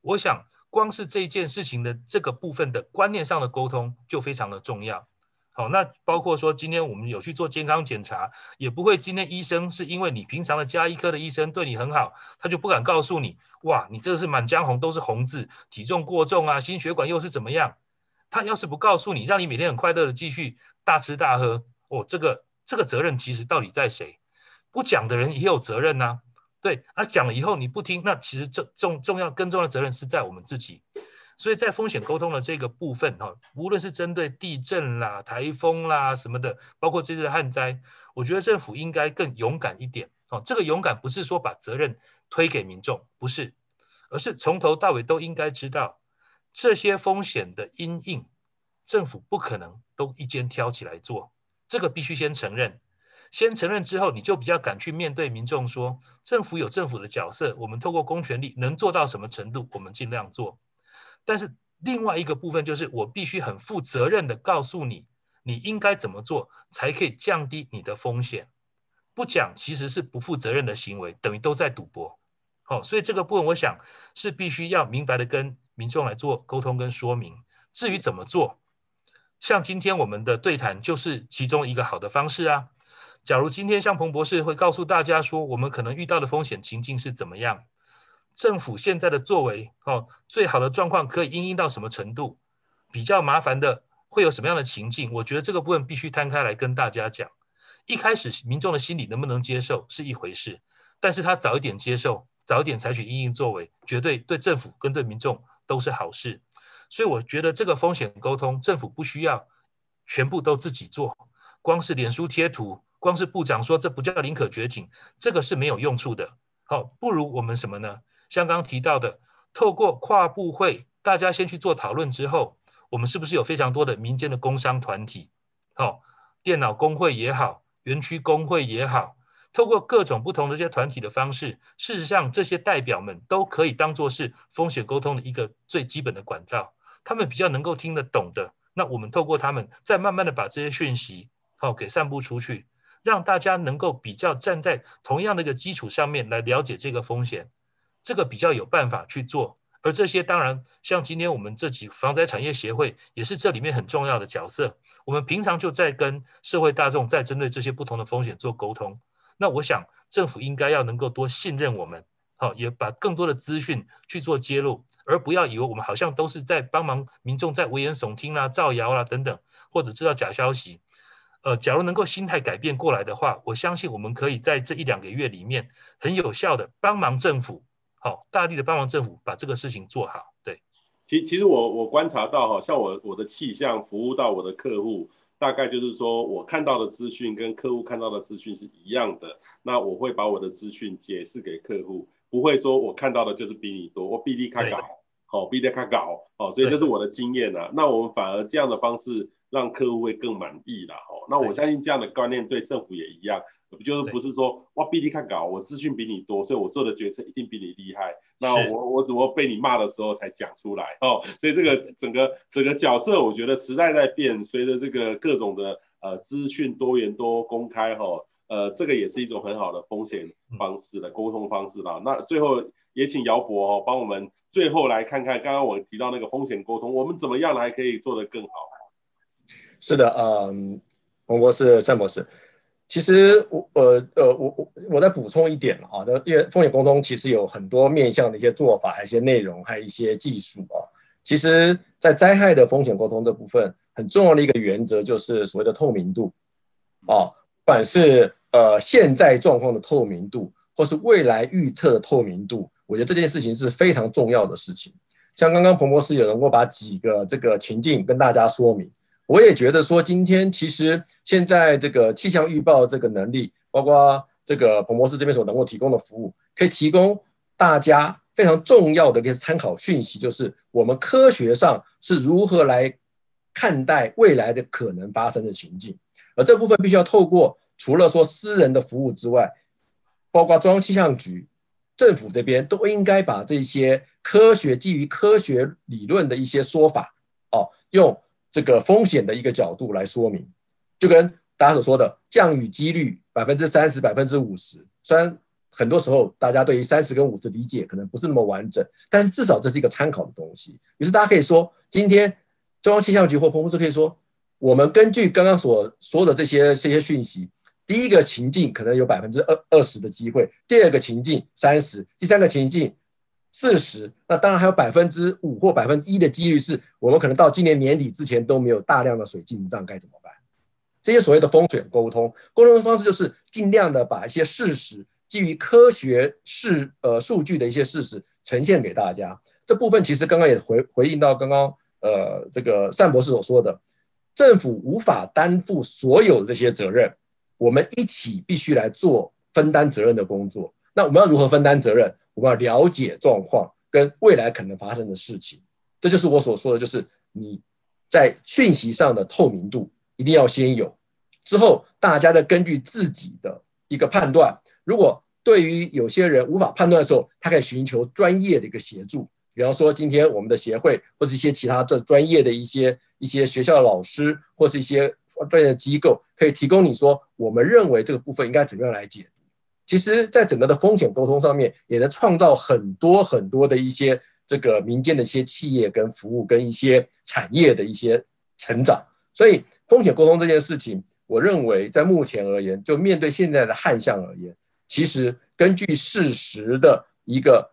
S2: 我想光是这件事情的这个部分的观念上的沟通就非常的重要。好，那包括说今天我们有去做健康检查，也不会今天医生是因为你平常的家医科的医生对你很好，他就不敢告诉你，哇，你这个是满江红都是红字，体重过重啊，心血管又是怎么样？他要是不告诉你，让你每天很快乐的继续大吃大喝，哦，这个这个责任其实到底在谁？不讲的人也有责任呐、对，啊讲了以后你不听，那其实重重重要更重要的责任是在我们自己。所以在风险沟通的这个部分，哈，无论是针对地震啦、台风啦什么的，包括这次的旱灾，我觉得政府应该更勇敢一点。哦，这个勇敢不是说把责任推给民众，不是，而是从头到尾都应该知道这些风险的因应，政府不可能都一肩挑起来做，这个必须先承认。先承认之后，你就比较敢去面对民众，说政府有政府的角色，我们透过公权力能做到什么程度，我们尽量做。但是另外一个部分就是，我必须很负责任的告诉你，你应该怎么做才可以降低你的风险。不讲其实是不负责任的行为，等于都在赌博。好，所以这个部分我想是必须要明白的跟民众来做沟通跟说明。至于怎么做，像今天我们的对谈就是其中一个好的方式啊。假如今天像彭博士会告诉大家说，我们可能遇到的风险情境是怎么样。政府现在的作为，哦，最好的状况可以因应到什么程度？比较麻烦的会有什么样的情境？我觉得这个部分必须摊开来跟大家讲。一开始民众的心理能不能接受是一回事，但是他早一点接受，早一点采取因应作为，绝对对政府跟对民众都是好事。所以我觉得这个风险沟通，政府不需要全部都自己做，光是脸书贴图，光是部长说这不叫宁可绝情，这个是没有用处的。好，不如我们什么呢？像刚刚提到的，透过跨部会，大家先去做讨论之后，我们是不是有非常多的民间的工商团体？好，电脑工会也好，园区工会也好，透过各种不同的这些团体的方式，事实上这些代表们都可以当做是风险沟通的一个最基本的管道，他们比较能够听得懂的，那我们透过他们，再慢慢的把这些讯息好给散布出去。让大家能够比较站在同样的一个基础上面来了解这个风险，这个比较有办法去做。而这些当然，像今天我们这几防灾产业协会也是这里面很重要的角色。我们平常就在跟社会大众在针对这些不同的风险做沟通。那我想政府应该要能够多信任我们，好，也把更多的资讯去做揭露，而不要以为我们好像都是在帮忙民众在危言耸听啦、造谣啦等等，或者制造假消息。呃，假如能够心态改变过来的话，我相信我们可以在这一两个月里面很有效的帮忙政府。好，大力的帮忙政府把这个事情做好。对，
S1: 其其实我我观察到哈，像我我的气象服务到我的客户，大概就是说我看到的资讯跟客户看到的资讯是一样的，那我会把我的资讯解释给客户，不会说我看到的就是比你多，我比你卡搞，好，比你卡搞，好，所以这是我的经验啊。那我们反而这样的方式让客户会更满意啦。哦，那我相信这样的观念对政府也一样。就是不是说我，比你看稿，我资讯比你多，所以我做的决策一定比你厉害。那我我只不过被你骂的时候才讲出来哦。所以这个整个整个角色，我觉得时代在变，随着这个各种的呃资讯多元多公开哈、哦，呃这个也是一种很好的风险方式的沟通方式啦。那最后也请姚博哦帮我们最后来看看刚刚我提到那个风险沟通，我们怎么样来可以做得更好？
S3: 是的，嗯，洪博士、单博士。其实我呃呃我我我再补充一点啊，因为风险沟通其实有很多面向的一些做法，还有一些内容，还有一些技术啊。其实，在灾害的风险沟通这部分，很重要的一个原则就是所谓的透明度啊，不管是呃现在状况的透明度，或是未来预测的透明度，我觉得这件事情是非常重要的事情。像刚刚彭博士有能够把几个这个情境跟大家说明。我也觉得说，今天其实现在这个气象预报这个能力，包括这个彭博士这边所能够提供的服务，可以提供大家非常重要的一个参考讯息，就是我们科学上是如何来看待未来的可能发生的情境。而这部分必须要透过除了说私人的服务之外，包括中央气象局、政府这边都应该把这些科学基于科学理论的一些说法，哦，用。这个风险的一个角度来说明，就跟大家所说的降雨几率百分之三十、百分之五十，虽然很多时候大家对于三十跟五十理解可能不是那么完整，但是至少这是一个参考的东西。于是大家可以说，今天中央气象局或彭博士可以说，我们根据刚刚所说的这些这些讯息，第一个情境可能有百分之二二十的机会，第二个情境三十，第三个情境。四十，那当然还有百分之五或百分之一的几率，是我们可能到今年年底之前都没有大量的水进账，该怎么办？这些所谓的风险沟通，沟通的方式就是尽量的把一些事实，基于科学事呃数据的一些事实呈现给大家。这部分其实刚刚也回回应到刚刚呃这个单博士所说的，政府无法担负所有的这些责任，我们一起必须来做分担责任的工作。那我们要如何分担责任？我们要了解状况跟未来可能发生的事情，这就是我所说的，就是你在讯息上的透明度一定要先有，之后大家再根据自己的一个判断。如果对于有些人无法判断的时候，他可以寻求专业的一个协助，比方说今天我们的协会或是一些其他这专业的一些一些学校的老师或是一些专业的机构，可以提供你说，我们认为这个部分应该怎么样来解。其实，在整个的风险沟通上面，也能创造很多很多的一些这个民间的一些企业跟服务，跟一些产业的一些成长。所以，风险沟通这件事情，我认为在目前而言，就面对现在的旱象而言，其实根据事实的一个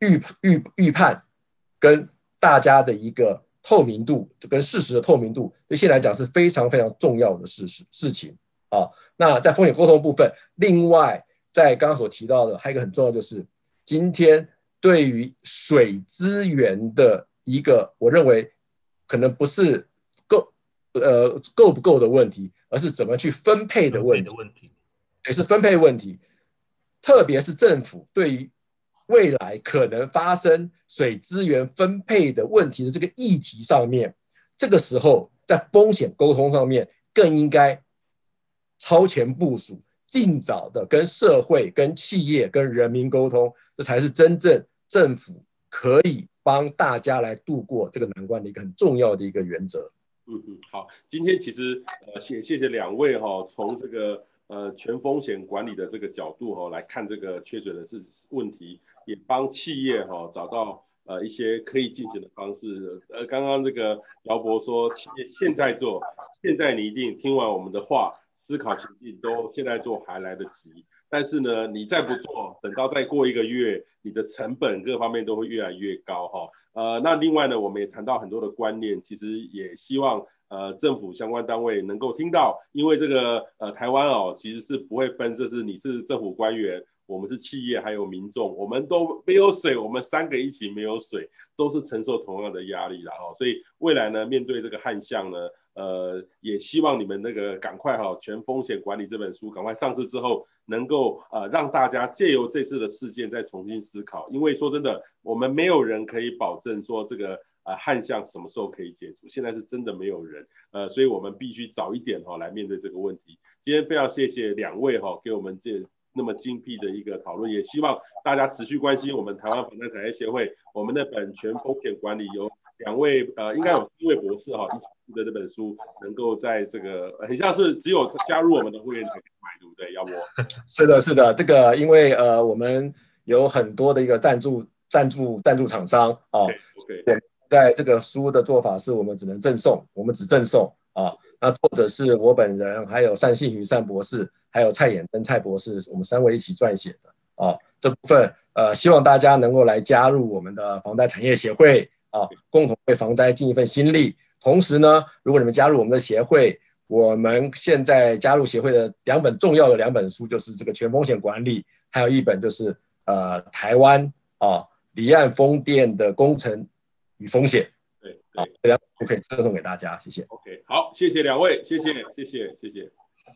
S3: 预预预判，跟大家的一个透明度，跟事实的透明度，对现在来讲是非常非常重要的事实事情。啊，那在风险沟通部分，另外在刚刚所提到的，还有一个很重要，就是今天对于水资源的一个，我认为可能不是够呃够不够的问题，而是怎么去分配的问题，也是分配问题，特别是政府对于未来可能发生水资源分配的问题的这个议题上面，这个时候在风险沟通上面更应该。超前部署，尽早的跟社会、跟企业、跟人民沟通，这才是真正政府可以帮大家来度过这个难关的一个很重要的一个原则。
S1: 嗯嗯，好，今天其实呃谢谢谢两位哈、哦，从这个呃全风险管理的这个角度哈、哦、来看这个缺水的是问题，也帮企业哈、哦、找到呃一些可以进行的方式。呃，刚刚这个姚博说企业现在做，现在你一定听完我们的话，思考情境都现在做还来得及。但是呢，你再不做，等到再过一个月，你的成本各方面都会越来越高哈。呃，那另外呢，我们也谈到很多的观念，其实也希望呃政府相关单位能够听到，因为这个呃台湾哦，其实是不会分，这是你是政府官员，我们是企业，还有民众，我们都没有水，我们三个一起没有水，都是承受同样的压力的哈。所以未来呢，面对这个旱象呢。呃，也希望你们那个赶快哈、全风险管理这本书赶快上市之后，能够呃让大家借由这次的事件再重新思考。因为说真的，我们没有人可以保证说这个呃旱象什么时候可以解除，现在是真的没有人。呃，所以我们必须早一点哈、来面对这个问题。今天非常谢谢两位哈、给我们这那么精辟的一个讨论，也希望大家持续关心我们台湾房地产业协会我们那本全风险管理由。两位呃，应该有四位博士哈，一起出的这本书，能够在这个很像是只有加入我们的会员才可以买，对不对？要不？
S3: 是的，是的，这个因为呃，我们有很多的一个赞助、赞助、赞助厂商啊。
S1: OK, okay.
S3: 对，在这个书的做法是我们只能赠送，我们只赠送啊。那作者是我本人，还有单信宇单博士，还有蔡衍登蔡博士，我们三位一起撰写的啊。这部分呃，希望大家能够来加入我们的房贷产业协会。啊，共同为防灾尽一份心力。同时呢，如果你们加入我们的协会，我们现在加入协会的两本重要的两本书，就是这个全风险管理，还有一本就是呃台湾啊离岸风电的工程与风险。
S1: 对，
S3: 好，这两本可以赠送给大家，谢谢。
S1: OK，好，谢谢两位，谢谢，谢谢，谢谢。